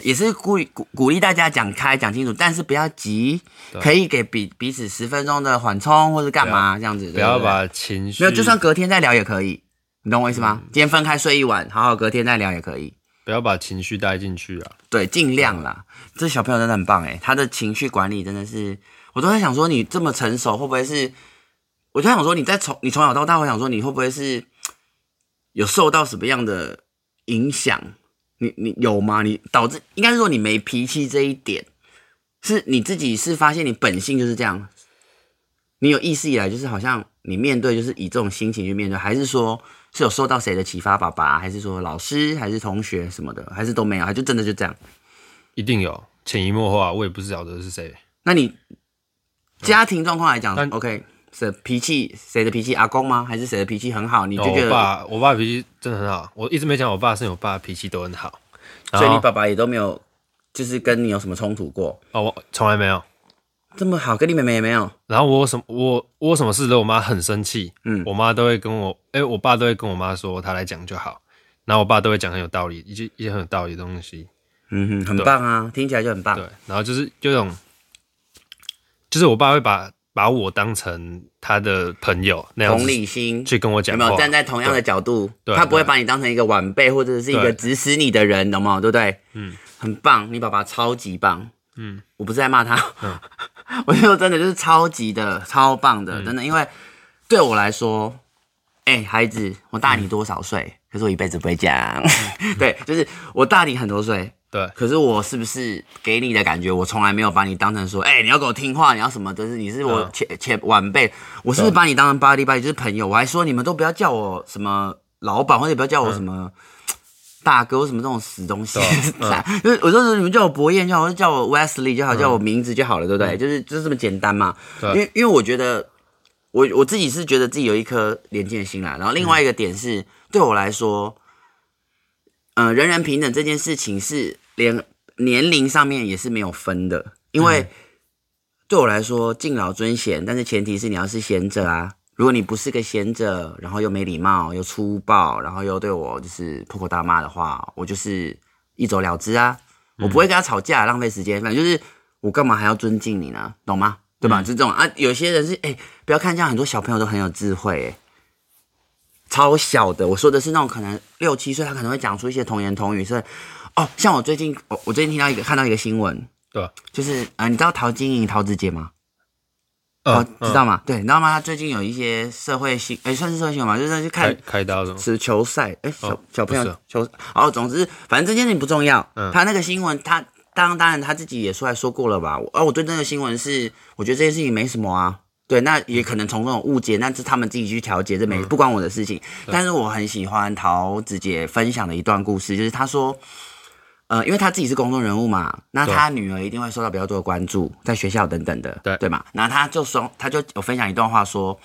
也是鼓励鼓鼓励大家讲开讲清楚，但是不要急，可以给彼彼此十分钟的缓冲，或是干嘛这样子。不要把情绪没有，就算隔天再聊也可以。你懂我意思吗？嗯、今天分开睡一晚，好好隔天再聊也可以。不要把情绪带进去啊。对，尽量啦。这小朋友真的很棒诶，他的情绪管理真的是，我都在想说，你这么成熟，会不会是？我就想说，你在从你从小到大，我想说，你会不会是有受到什么样的影响？你你有吗？你导致应该是说你没脾气这一点，是你自己是发现你本性就是这样？你有意识以来就是好像你面对就是以这种心情去面对，还是说是有受到谁的启发？爸爸，还是说老师，还是同学什么的，还是都没有？还就真的就这样？一定有潜移默化，我也不晓得是谁。那你家庭状况来讲，OK。是脾气谁的脾气？阿公吗？还是谁的脾气很好？你就觉得、哦、我爸，我爸脾气真的很好。我一直没讲我爸，是我爸脾气都很好，所以你爸爸也都没有，就是跟你有什么冲突过？哦，我从来没有这么好，跟你妹妹也没有。然后我什么我我什么事都我妈很生气，嗯，我妈都会跟我，哎、欸，我爸都会跟我妈说，他来讲就好。然后我爸都会讲很有道理，一些一些很有道理的东西，嗯哼，很棒啊，听起来就很棒。对，然后就是就这种，就是我爸会把。把我当成他的朋友那样，同理心去跟我讲，有没有站在同样的角度？他不会把你当成一个晚辈或者是一个指使你的人，懂吗？对不对？嗯，很棒，你爸爸超级棒。嗯，我不是在骂他，嗯、我觉得真的就是超级的超棒的，真的。因为对我来说，哎、欸，孩子，我大你多少岁？嗯、可是我一辈子不会讲。嗯、对，就是我大你很多岁。对，可是我是不是给你的感觉，我从来没有把你当成说，哎、欸，你要给我听话，你要什么？就是你是我前前晚辈，我是不是把你当成 buddy buddy，就是朋友？我还说你们都不要叫我什么老板，或者不要叫我什么大哥，或什么这种死东西。就是我说你们叫我博彦就好，叫我 Wesley 就好，叫我名字就好了，对不对？就是就是这么简单嘛。因为因为我觉得我我自己是觉得自己有一颗连心啦。然后另外一个点是，对我来说，嗯、呃，人人平等这件事情是。连年龄上面也是没有分的，因为对我来说敬老尊贤，但是前提是你要是贤者啊。如果你不是个贤者，然后又没礼貌又粗暴，然后又对我就是破口大骂的话，我就是一走了之啊。我不会跟他吵架，浪费时间。反正就是我干嘛还要尊敬你呢？懂吗？对吧？就这种啊。有些人是哎、欸，不要看这样，很多小朋友都很有智慧，哎，超小的。我说的是那种可能六七岁，他可能会讲出一些童言童语，所以。哦，像我最近，我我最近听到一个看到一个新闻，对，就是啊、呃，你知道陶晶莹陶子姐吗？哦，知道吗？对，你知道吗？她最近有一些社会新，哎，算是社会新闻嘛，就是去看开刀的，是球赛，哎，小小朋友球，哦，总之，反正这件事情不重要。嗯，他那个新闻，他当当然他自己也出来说过了吧？哦，我对那个新闻是，我觉得这件事情没什么啊。对，那也可能从这种误解，那是他们自己去调节，这没不关我的事情。但是我很喜欢陶子姐分享的一段故事，就是她说。呃，因为他自己是公众人物嘛，那他女儿一定会受到比较多的关注，在学校等等的，对对嘛。然后他就说，他就有分享一段话说，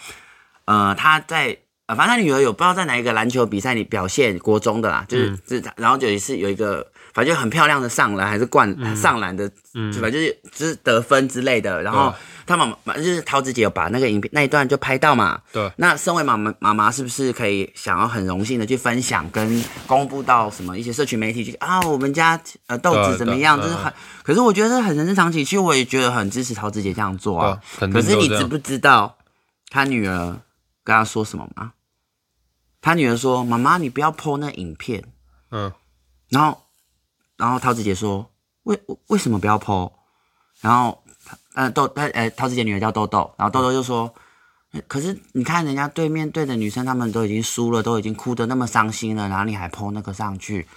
呃，他在呃，反正他女儿有不知道在哪一个篮球比赛里表现，国中的啦，就是、嗯、是，然后有一次有一个。反正就很漂亮的上篮还是灌上篮的，嗯，对吧？就是就是得分之类的。然后他妈妈就是桃子姐有把那个影片那一段就拍到嘛。对。那身为妈妈妈妈是不是可以想要很荣幸的去分享跟公布到什么一些社群媒体去啊？我们家呃豆子怎么样？就是很，可是我觉得是很人之常情。其实我也觉得很支持桃子姐这样做啊。可是你知不知道他女儿跟他说什么吗？他女儿说：“妈妈，你不要 po 那影片。”嗯。然后。然后桃子姐说：“为为什么不要 po？” 然后，呃，豆，他，呃，陶子姐女儿叫豆豆。然后豆豆就说：“可是你看人家对面对的女生，她们都已经输了，都已经哭得那么伤心了，然后你还 po 那个上去？”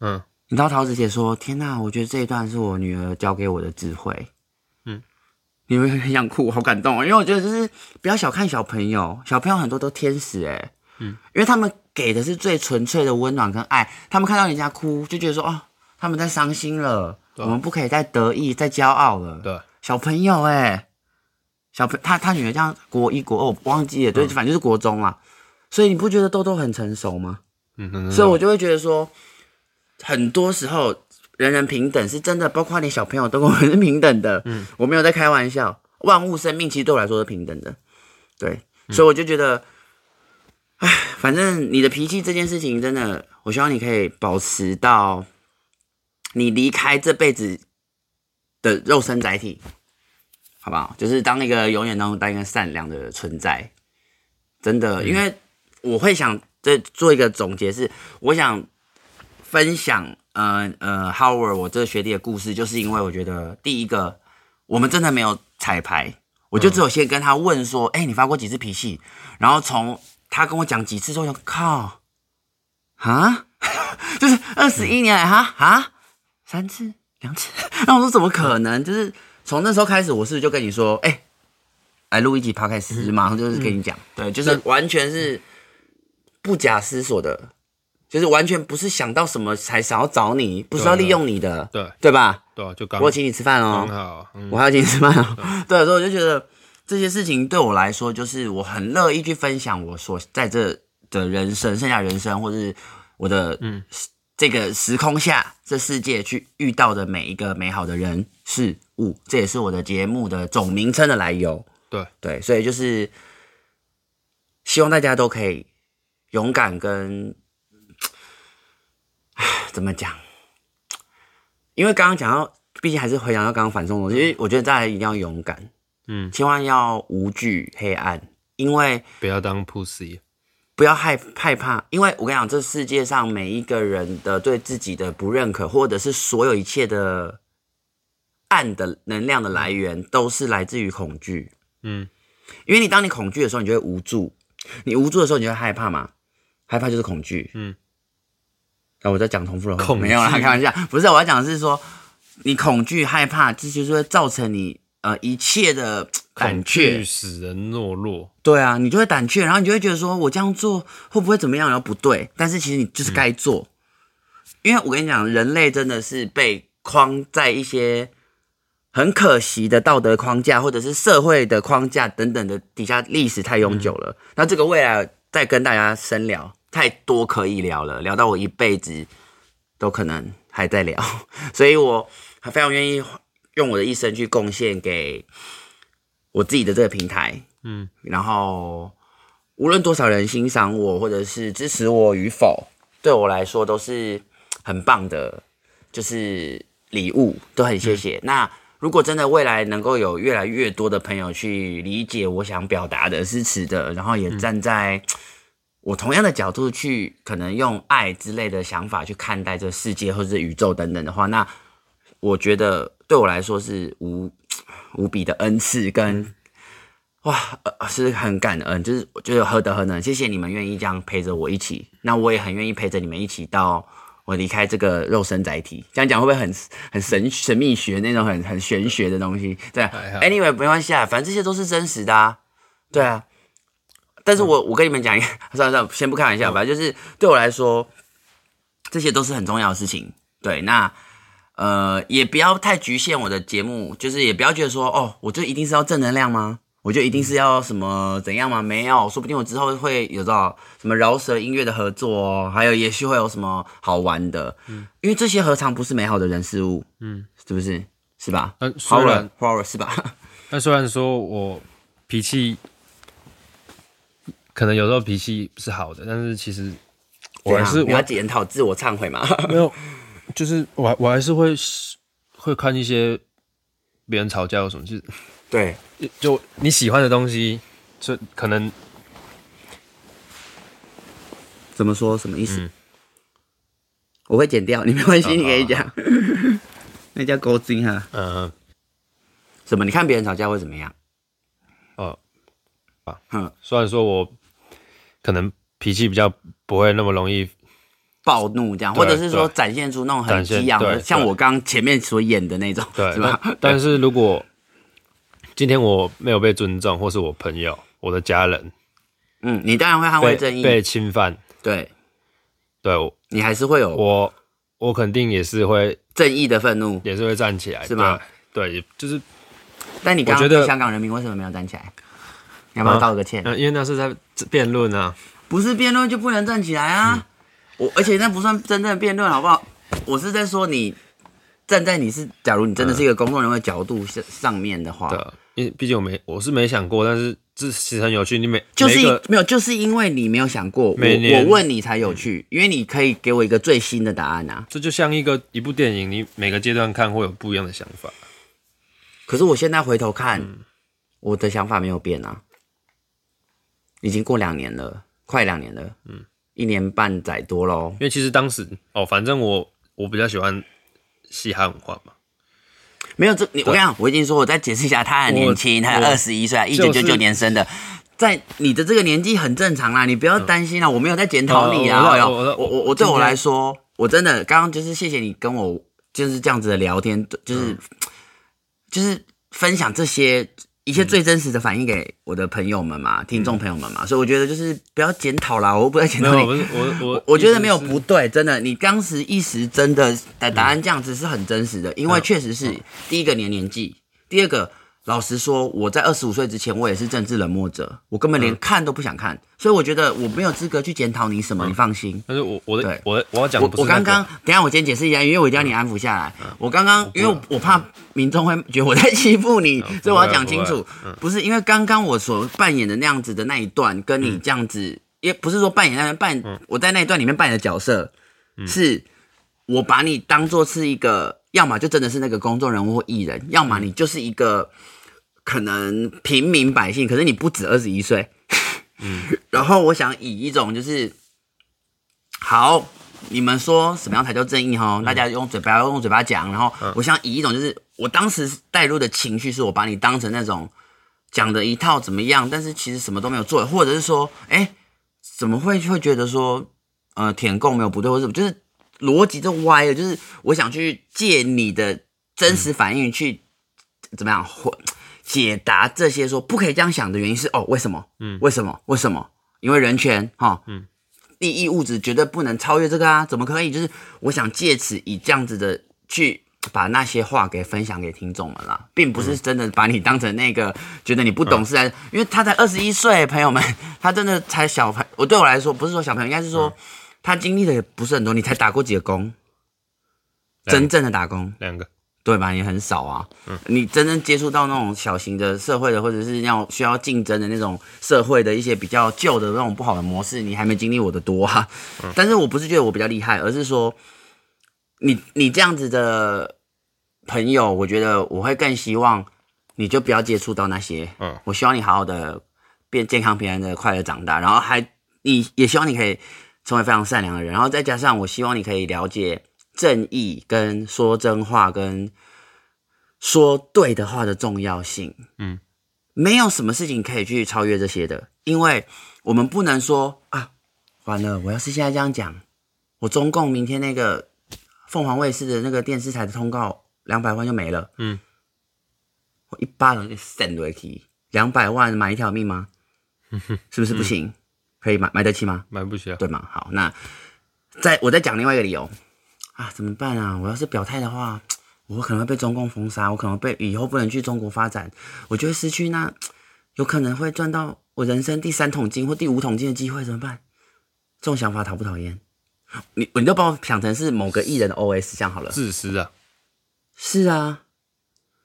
嗯，你知道桃子姐说：“天哪，我觉得这一段是我女儿教给我的智慧。”嗯，你会很想哭，好感动哦！因为我觉得就是不要小看小朋友，小朋友很多都天使诶。嗯，因为他们给的是最纯粹的温暖跟爱，他们看到人家哭就觉得说：“哦。”他们在伤心了，我们不可以再得意、再骄傲了。对，小朋友哎，小朋他他女儿这样国一国二，我忘记了，对，反正就是国中嘛。所以你不觉得豆豆很成熟吗？嗯，所以我就会觉得说，很多时候人人平等是真的，包括连小朋友都跟我们是平等的。嗯，我没有在开玩笑，万物生命其实对我来说是平等的。对，所以我就觉得，哎，反正你的脾气这件事情，真的，我希望你可以保持到。你离开这辈子的肉身载体，好不好？就是当一个永远当当一个善良的存在，真的，因为我会想再做一个总结是，我想分享呃呃 Howard 我这个学弟的故事，就是因为我觉得第一个我们真的没有彩排，我就只有先跟他问说，哎、嗯欸，你发过几次脾气？然后从他跟我讲几次之后，靠，啊，就是二十一年来哈？啊，三次两次，那我说怎么可能？就是从那时候开始，我是不是就跟你说，哎、欸，来录一集 Podcast，马上就是跟你讲，对，就是完全是不假思索的。就是完全不是想到什么才想要找你，不是要利用你的，对对吧？对，就刚我请你吃饭哦，我还要请你吃饭哦。对，所以我就觉得这些事情对我来说，就是我很乐意去分享我所在这的人生，剩下人生，或者是我的嗯这个时空下这世界去遇到的每一个美好的人事物，这也是我的节目的总名称的来由。对对，所以就是希望大家都可以勇敢跟。怎么讲？因为刚刚讲到，毕竟还是回想到刚刚反送中，因为我觉得大家一定要勇敢，嗯，千万要无惧黑暗，因为不要当 pussy，不要害害怕，因为我跟你讲，这世界上每一个人的对自己的不认可，或者是所有一切的暗的能量的来源，都是来自于恐惧，嗯，因为你当你恐惧的时候，你就会无助，你无助的时候，你就会害怕嘛，害怕就是恐惧，嗯。啊，我在讲重复的话，没有啦，开玩笑，不是，我要讲的是说，你恐惧、害怕，这就是会造成你呃一切的 胆怯，使人懦弱。对啊，你就会胆怯，然后你就会觉得说，我这样做会不会怎么样？然后不对，但是其实你就是该做，嗯、因为我跟你讲，人类真的是被框在一些很可惜的道德框架，或者是社会的框架等等的底下，历史太悠久了。嗯、那这个未来再跟大家深聊。太多可以聊了，聊到我一辈子都可能还在聊，所以我还非常愿意用我的一生去贡献给我自己的这个平台，嗯，然后无论多少人欣赏我或者是支持我与否，对我来说都是很棒的，就是礼物，都很谢谢。嗯、那如果真的未来能够有越来越多的朋友去理解我想表达的、支持的，然后也站在。我同样的角度去，可能用爱之类的想法去看待这个世界或者是宇宙等等的话，那我觉得对我来说是无无比的恩赐跟哇，是很感恩，就是我觉得何德何能，谢谢你们愿意这样陪着我一起，那我也很愿意陪着你们一起到我离开这个肉身载体。这样讲会不会很很神神秘学那种很很玄学的东西？对，Anyway 没关系啊，反正这些都是真实的啊，对啊。但是我我跟你们讲一个，算了算了，先不开玩笑反正。就是对我来说，这些都是很重要的事情。对，那呃，也不要太局限我的节目，就是也不要觉得说，哦，我就一定是要正能量吗？我就一定是要什么怎样吗？没有，说不定我之后会有到什么饶舌音乐的合作哦，还有也许会有什么好玩的。嗯，因为这些何尝不是美好的人事物？嗯，是不是？是吧？嗯，虽然是吧？那虽然说我脾气。可能有时候脾气是好的，但是其实我还是我要检讨、自我忏悔嘛。没有，就是我我还是会会看一些别人吵架有什么，就是对，就你喜欢的东西，就可能怎么说什么意思？嗯、我会剪掉，你没关系，你可以讲。那叫勾筋哈。嗯。什么？你看别人吵架会怎么样？哦，啊，嗯，虽然说我。可能脾气比较不会那么容易暴怒，这样，或者是说展现出那种很激昂的，像我刚前面所演的那种，对，是吧？但是如果今天我没有被尊重，或是我朋友、我的家人，嗯，你当然会捍卫正义，被侵犯，对，对，你还是会有我，我肯定也是会正义的愤怒，也是会站起来，是吗？对，就是。但你刚刚觉得香港人民为什么没有站起来？要不要道个歉？嗯，因为那是在辩论啊，不是辩论就不能站起来啊。嗯、我而且那不算真正的辩论，好不好？我是在说你站在你是，假如你真的是一个公众人物的角度上上面的话，对，因为毕竟我没我是没想过，但是这其实很有趣。你每就是没有，就是因为你没有想过，每年我我问你才有趣，嗯、因为你可以给我一个最新的答案啊。这就像一个一部电影，你每个阶段看会有不一样的想法。可是我现在回头看，嗯、我的想法没有变啊。已经过两年了，快两年了。嗯，一年半载多喽。因为其实当时哦，反正我我比较喜欢嘻哈文化嘛。没有这你，我跟你讲，我已经说，我再解释一下，他很年轻，他二十一岁啊，一九九九年生的，在你的这个年纪很正常啦，你不要担心啦，我没有在检讨你啊。我我我我对我来说，我真的刚刚就是谢谢你跟我就是这样子的聊天，就是就是分享这些。一切最真实的反应给我的朋友们嘛，听众朋友们嘛，所以我觉得就是不要检讨啦，我不要检讨你。我我我 我觉得没有不对，真的，你当时一时真的的答案这样子是很真实的，因为确实是第一个年年纪，第二个。老实说，我在二十五岁之前，我也是政治冷漠者，我根本连看都不想看，所以我觉得我没有资格去检讨你什么，你放心。但是我我的我我要讲，我我刚刚等下我先解释一下，因为我一定要你安抚下来。我刚刚因为我怕民众会觉得我在欺负你，所以我要讲清楚，不是因为刚刚我所扮演的那样子的那一段，跟你这样子，也不是说扮演那边扮，我在那一段里面扮演的角色，是我把你当做是一个，要么就真的是那个公众人物或艺人，要么你就是一个。可能平民百姓，可是你不止二十一岁，嗯，然后我想以一种就是，好，你们说什么样才叫正义哈？大家用嘴巴用嘴巴讲，然后我想以一种就是，我当时带入的情绪是我把你当成那种讲的一套怎么样，但是其实什么都没有做，或者是说，哎，怎么会会觉得说，呃，舔共没有不对，或者什么，就是逻辑都歪了，就是我想去借你的真实反应去怎么样混。解答这些说不可以这样想的原因是哦，为什么？嗯，为什么？为什么？因为人权哈，嗯，利益物质绝对不能超越这个啊，怎么可以？就是我想借此以这样子的去把那些话给分享给听众们啦，并不是真的把你当成那个觉得你不懂事来，因为他才二十一岁，朋友们，他真的才小朋，我对我来说不是说小朋友，应该是说他经历的也不是很多，你才打过几个工？真正的打工两个。对吧？也很少啊。嗯，你真正接触到那种小型的社会的，或者是要需要竞争的那种社会的一些比较旧的那种不好的模式，你还没经历我的多啊。嗯，但是我不是觉得我比较厉害，而是说你你这样子的朋友，我觉得我会更希望你就不要接触到那些。嗯，我希望你好好的变健康平安的快乐长大，然后还你也希望你可以成为非常善良的人，然后再加上我希望你可以了解。正义跟说真话跟说对的话的重要性，嗯，没有什么事情可以去超越这些的，因为我们不能说啊，完了，我要是现在这样讲，我中共明天那个凤凰卫视的那个电视台的通告两百万就没了，嗯，我一巴掌就扇回去，两百万买一条命吗？是不是不行？可以买买得起吗？买不起啊，对吗？好，那再我再讲另外一个理由。啊，怎么办啊？我要是表态的话，我可能会被中共封杀，我可能被以后不能去中国发展，我就会失去那 有可能会赚到我人生第三桶金或第五桶金的机会，怎么办？这种想法讨不讨厌？你你就把我想成是某个艺人的 OS，这样好了。自私啊！是啊，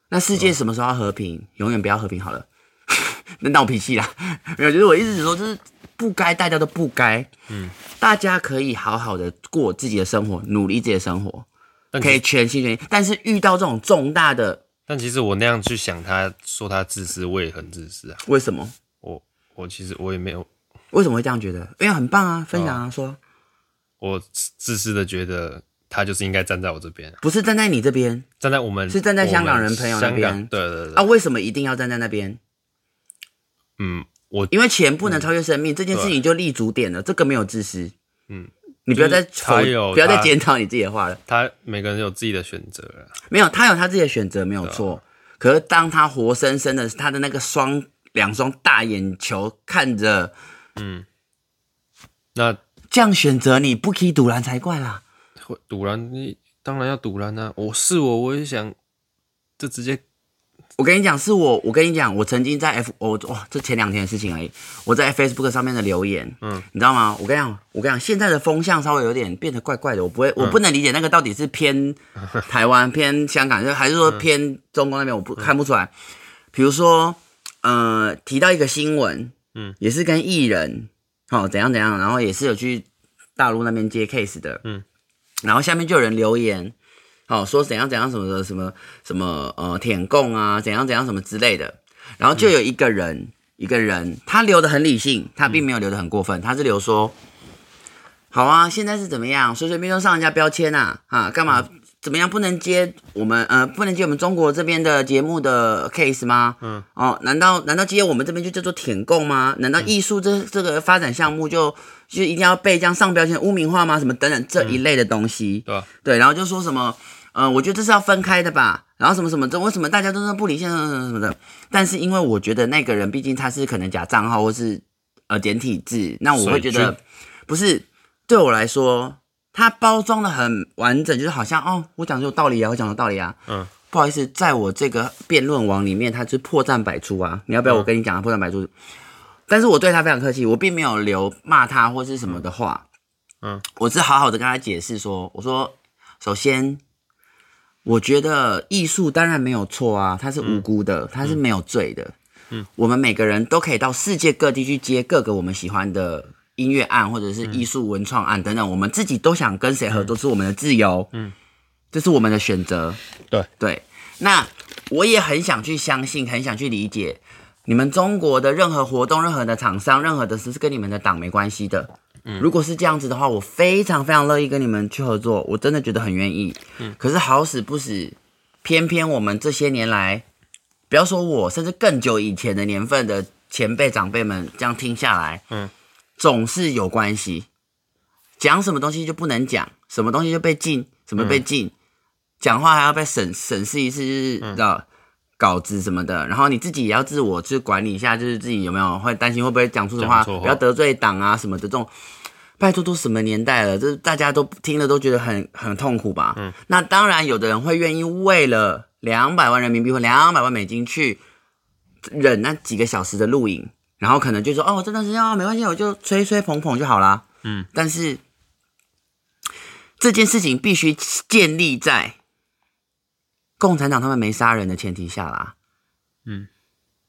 那世界什么时候要和平？哦、永远不要和平好了。那闹脾气啦，没有，就是我意思是说，就是。不该，大家都不该。嗯，大家可以好好的过自己的生活，努力自己的生活，可以全心全意。但是遇到这种重大的，但其实我那样去想，他说他自私，我也很自私啊。为什么？我我其实我也没有。为什么会这样觉得？因为很棒啊，分享啊，说。我自私的觉得他就是应该站在我这边，不是站在你这边，站在我们，是站在香港人朋友那边。对对对。啊，为什么一定要站在那边？嗯。我因为钱不能超越生命，嗯、这件事情就立足点了，这个没有自私。嗯，你不要再他有不要再检讨你自己的话了。他每个人有自己的选择，没有他有他自己的选择没有错。啊、可是当他活生生的他的那个双两双大眼球看着，嗯，那这样选择你不可以赌烂才怪啦。赌烂你当然要赌烂啊！我是我，我也想就直接。我跟你讲，是我。我跟你讲，我曾经在 F，我哇，这前两天的事情而已。我在 Facebook 上面的留言，嗯，你知道吗？我跟你讲，我跟你讲，现在的风向稍微有点变得怪怪的。我不会，嗯、我不能理解那个到底是偏 台湾、偏香港，就还是说偏中国那边，我不看不出来。比如说，呃，提到一个新闻，嗯，也是跟艺人，哦，怎样怎样，然后也是有去大陆那边接 case 的，嗯，然后下面就有人留言。哦，说怎样怎样什么的什么什么呃舔供啊，怎样怎样什么之类的，然后就有一个人、嗯、一个人，他留的很理性，他并没有留的很过分，他是留说，好啊，现在是怎么样？随随便便上人家标签啊啊，干嘛？怎么样？不能接我们呃，不能接我们中国这边的节目的 case 吗？嗯，哦，难道难道接我们这边就叫做舔供吗？难道艺术这这个发展项目就就一定要被这样上标签污名化吗？什么等等这一类的东西？对，然后就说什么呃，我觉得这是要分开的吧。然后什么什么这为什么大家都是不理性什么什么的？但是因为我觉得那个人毕竟他是可能假账号或是呃简体字，那我会觉得不是对我来说。他包装的很完整，就是好像哦，我讲的有道理啊，我讲的有道理啊。嗯，不好意思，在我这个辩论网里面，他是破绽百出啊。你要不要我跟你讲啊？破绽百出。但是我对他非常客气，我并没有留骂他或是什么的话。嗯，我是好好的跟他解释说，我说，首先，我觉得艺术当然没有错啊，它是无辜的，它是没有罪的。嗯，我们每个人都可以到世界各地去接各个我们喜欢的。音乐案或者是艺术文创案等等，我们自己都想跟谁合作，是我们的自由，嗯，这是我们的选择，对对。那我也很想去相信，很想去理解你们中国的任何活动、任何的厂商、任何的事是跟你们的党没关系的。嗯，如果是这样子的话，我非常非常乐意跟你们去合作，我真的觉得很愿意。嗯，可是好死不死，偏偏我们这些年来，不要说我，甚至更久以前的年份的前辈长辈们，这样听下来，嗯。总是有关系，讲什么东西就不能讲，什么东西就被禁，什么被禁，讲、嗯、话还要被审审视一次，就是知道、嗯、稿子什么的，然后你自己也要自我去管理一下，就是自己有没有会担心会不会讲出什么话，不要得罪党啊什么的这种。拜托，都什么年代了，这大家都听了都觉得很很痛苦吧？嗯，那当然，有的人会愿意为了两百万人民币或两百万美金去忍那几个小时的录影。然后可能就说哦，这段时间啊，没关系，我就吹吹捧捧就好啦。嗯，但是这件事情必须建立在共产党他们没杀人的前提下啦。嗯，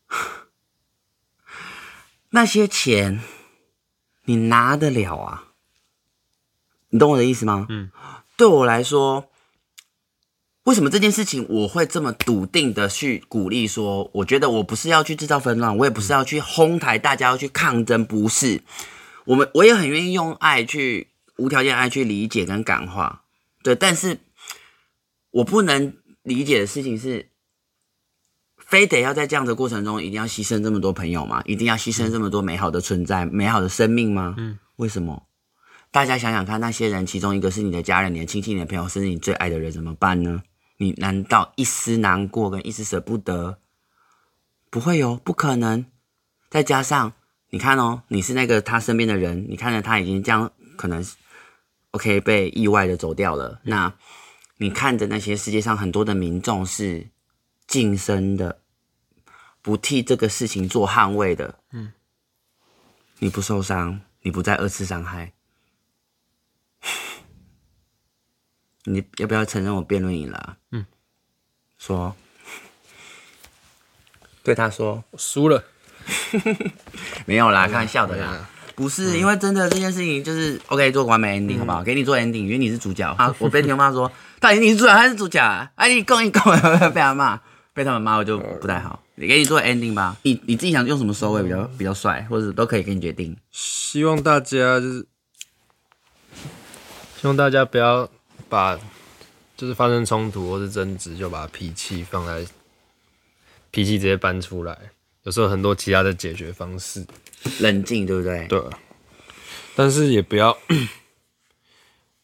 那些钱你拿得了啊？你懂我的意思吗？嗯，对我来说。为什么这件事情我会这么笃定的去鼓励说？我觉得我不是要去制造纷乱，我也不是要去哄抬大家要去抗争，不是。我们我也很愿意用爱去无条件爱去理解跟感化，对。但是我不能理解的事情是，非得要在这样的过程中一定要牺牲这么多朋友吗？一定要牺牲这么多美好的存在、美好的生命吗？嗯。为什么？大家想想看，那些人其中一个是你的家人、你的亲戚、你的朋友，甚至你最爱的人，怎么办呢？你难道一丝难过跟一丝舍不得？不会有，不可能。再加上你看哦，你是那个他身边的人，你看着他已经这样，可能 OK 被意外的走掉了。那你看着那些世界上很多的民众是噤声的，不替这个事情做捍卫的，嗯，你不受伤，你不再二次伤害。你要不要承认我辩论赢了？嗯，说，对他说，我输了，没有啦，开玩笑的啦，不是、嗯、因为真的这件事情就是 OK 做完美 ending 好不好？给你做 ending，因为你是主角。啊。我被听妈说，到底你是主角还是主角啊？哎，你讲一讲，被他骂，被他们骂，我就不太好。你给你做 ending 吧，你你自己想用什么收尾比较比较帅，或者都可以给你决定。希望大家就是，希望大家不要。把就是发生冲突或是争执，就把脾气放在脾气直接搬出来。有时候很多其他的解决方式，冷静，对不对？对。但是也不要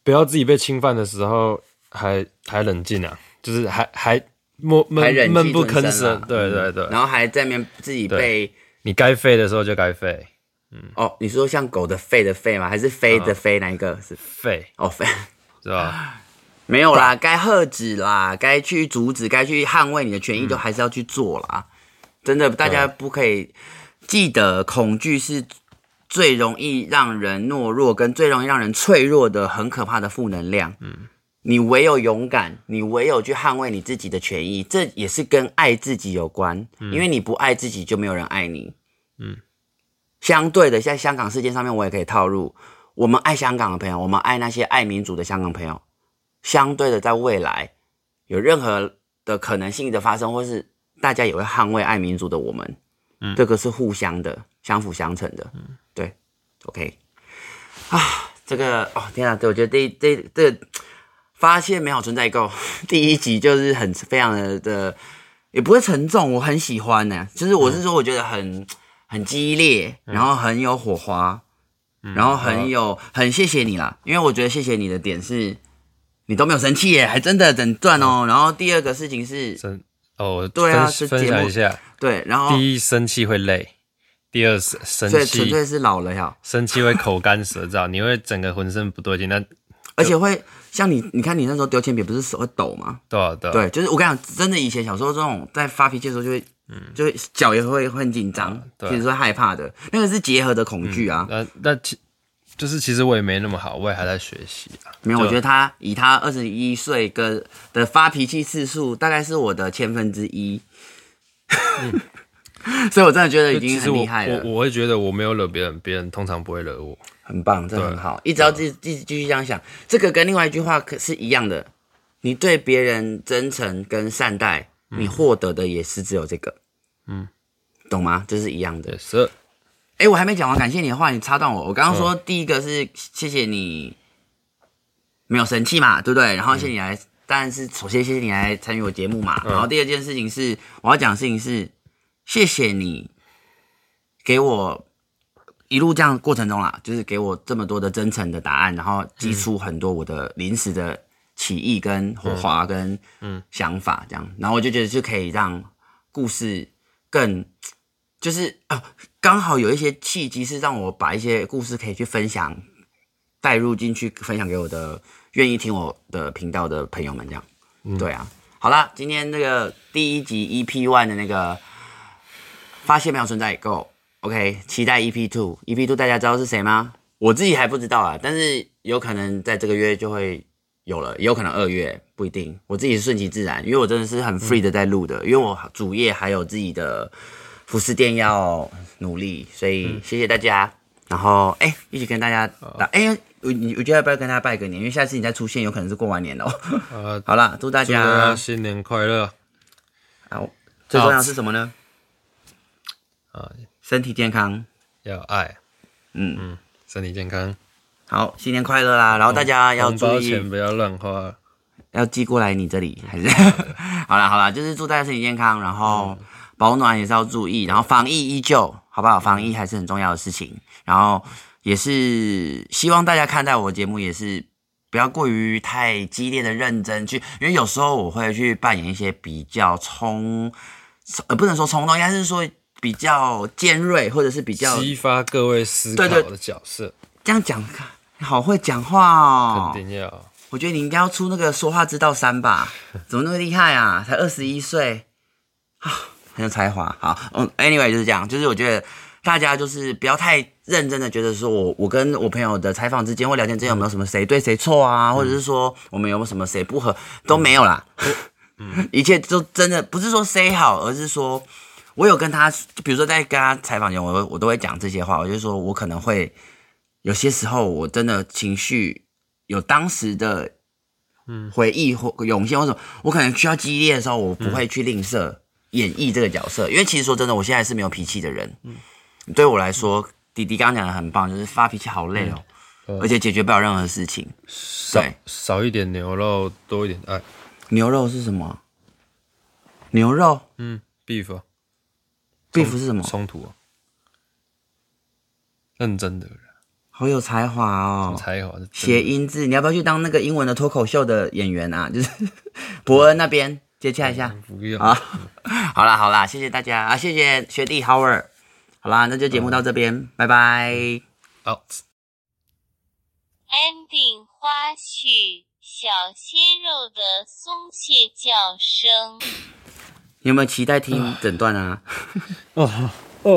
不要自己被侵犯的时候还还冷静啊，就是还还默闷闷不吭声。对对对。然后还在面自己被你该废的时候就该废。嗯。哦，你说像狗的吠的吠吗？还是飞的飞？哪一个是废？哦，飞。是吧？没有啦，该喝止啦，该去阻止，该去捍卫你的权益，都还是要去做啦。嗯、真的，大家不可以记得，恐惧是最容易让人懦弱，跟最容易让人脆弱的很可怕的负能量。嗯，你唯有勇敢，你唯有去捍卫你自己的权益，这也是跟爱自己有关。嗯、因为你不爱自己，就没有人爱你。嗯，相对的，在香港事件上面，我也可以套入。我们爱香港的朋友，我们爱那些爱民主的香港朋友。相对的，在未来有任何的可能性的发生，或是大家也会捍卫爱民主的我们，嗯，这个是互相的、相辅相成的，嗯，对，OK，啊，这个哦天啊，对，我觉得这这这个、发现美好存在够 第一集就是很非常的的，也不会沉重，我很喜欢呢。就是我是说，我觉得很、嗯、很激烈，然后很有火花，嗯、然后很有、嗯、很谢谢你啦，因为我觉得谢谢你的点是，你都没有生气耶，还真的整段哦。嗯、然后第二个事情是，哦，对啊，分，分享一下，对，然后第一生气会累。第二是生气，纯粹是老了呀。生气会口干舌燥，你会整个浑身不对劲。那而且会像你，你看你那时候丢铅笔，不是手会抖吗？对啊，对啊，对，就是我跟你讲，真的以前小时候这种在发脾气的时候，就会，嗯，就会脚也会会很紧张，其实是害怕的。那个是结合的恐惧啊。那那其就是其实我也没那么好，我也还在学习啊。没有，我觉得他以他二十一岁跟的发脾气次数，大概是我的千分之一。嗯 所以，我真的觉得已经很厉害了。我我会觉得我没有惹别人，别人通常不会惹我。很棒，这很好。一直要继继继续这样想，这个跟另外一句话可是一样的。你对别人真诚跟善待，你获得的也是只有这个。嗯，懂吗？这是一样的。是。哎，我还没讲完，感谢你的话，你插断我。我刚刚说第一个是谢谢你没有生气嘛，对不对？然后谢谢你来，当然是首先谢谢你来参与我节目嘛。然后第二件事情是我要讲的事情是。谢谢你给我一路这样过程中啦，就是给我这么多的真诚的答案，然后激出很多我的临时的起意跟火花跟嗯想法这样，然后我就觉得就可以让故事更就是啊，刚好有一些契机是让我把一些故事可以去分享带入进去，分享给我的愿意听我的频道的朋友们这样，对啊，好啦，今天那个第一集 EP One 的那个。发现没有存在够，OK，期待 EP Two，EP Two 大家知道是谁吗？我自己还不知道啊，但是有可能在这个月就会有了，也有可能二月不一定。我自己是顺其自然，因为我真的是很 free 的在录的，嗯、因为我主业还有自己的服饰店要努力，所以谢谢大家。嗯、然后哎，一起跟大家打哎，我你我觉得要不要跟大家拜个年？因为下次你再出现，有可能是过完年哦。呃，好了，祝大家，祝大家新年快乐。好，最重要是什么呢？啊，身体健康，要爱，嗯。嗯，身体健康，好，新年快乐啦！然后大家要注意，钱不要乱花，要寄过来你这里，还是？好啦好啦，就是祝大家身体健康，然后保暖也是要注意，然后防疫依旧，好不好？防疫还是很重要的事情，然后也是希望大家看待我的节目也是不要过于太激烈的认真去，因为有时候我会去扮演一些比较冲，呃，不能说冲动，应该是说。比较尖锐，或者是比较激发各位思考的角色。这样讲，好会讲话哦。肯定要。我觉得你应该要出那个说话之道三吧？怎么那么厉害啊？才二十一岁啊，很有才华。好，嗯，anyway 就是这样。就是我觉得大家就是不要太认真的觉得说我我跟我朋友的采访之间或聊天之间有没有什么谁对谁错啊，嗯、或者是说我们有没有什么谁不合都没有啦。嗯，一切都真的不是说谁好，而是说。我有跟他，比如说在跟他采访前，我我都会讲这些话。我就说我可能会有些时候，我真的情绪有当时的嗯回忆或涌现，或者我可能需要激烈的时候，我不会去吝啬演绎这个角色。因为其实说真的，我现在是没有脾气的人。嗯，对我来说，弟弟刚刚讲的很棒，就是发脾气好累哦，而且解决不了任何事情。少少一点牛肉，多一点爱。牛肉是什么？牛肉？嗯，beef。Beef 是什么？冲突、啊，认真的人，好有才华哦！才华，谐音字，你要不要去当那个英文的脱口秀的演员啊？就是 伯恩那边接洽一下。不用啊！好啦好啦，谢谢大家啊！谢谢学弟 Howard。好啦，那就节目到这边，嗯、拜拜。好。Ending 花絮：小鲜肉的松懈叫声。你有没有期待听诊断啊？哦。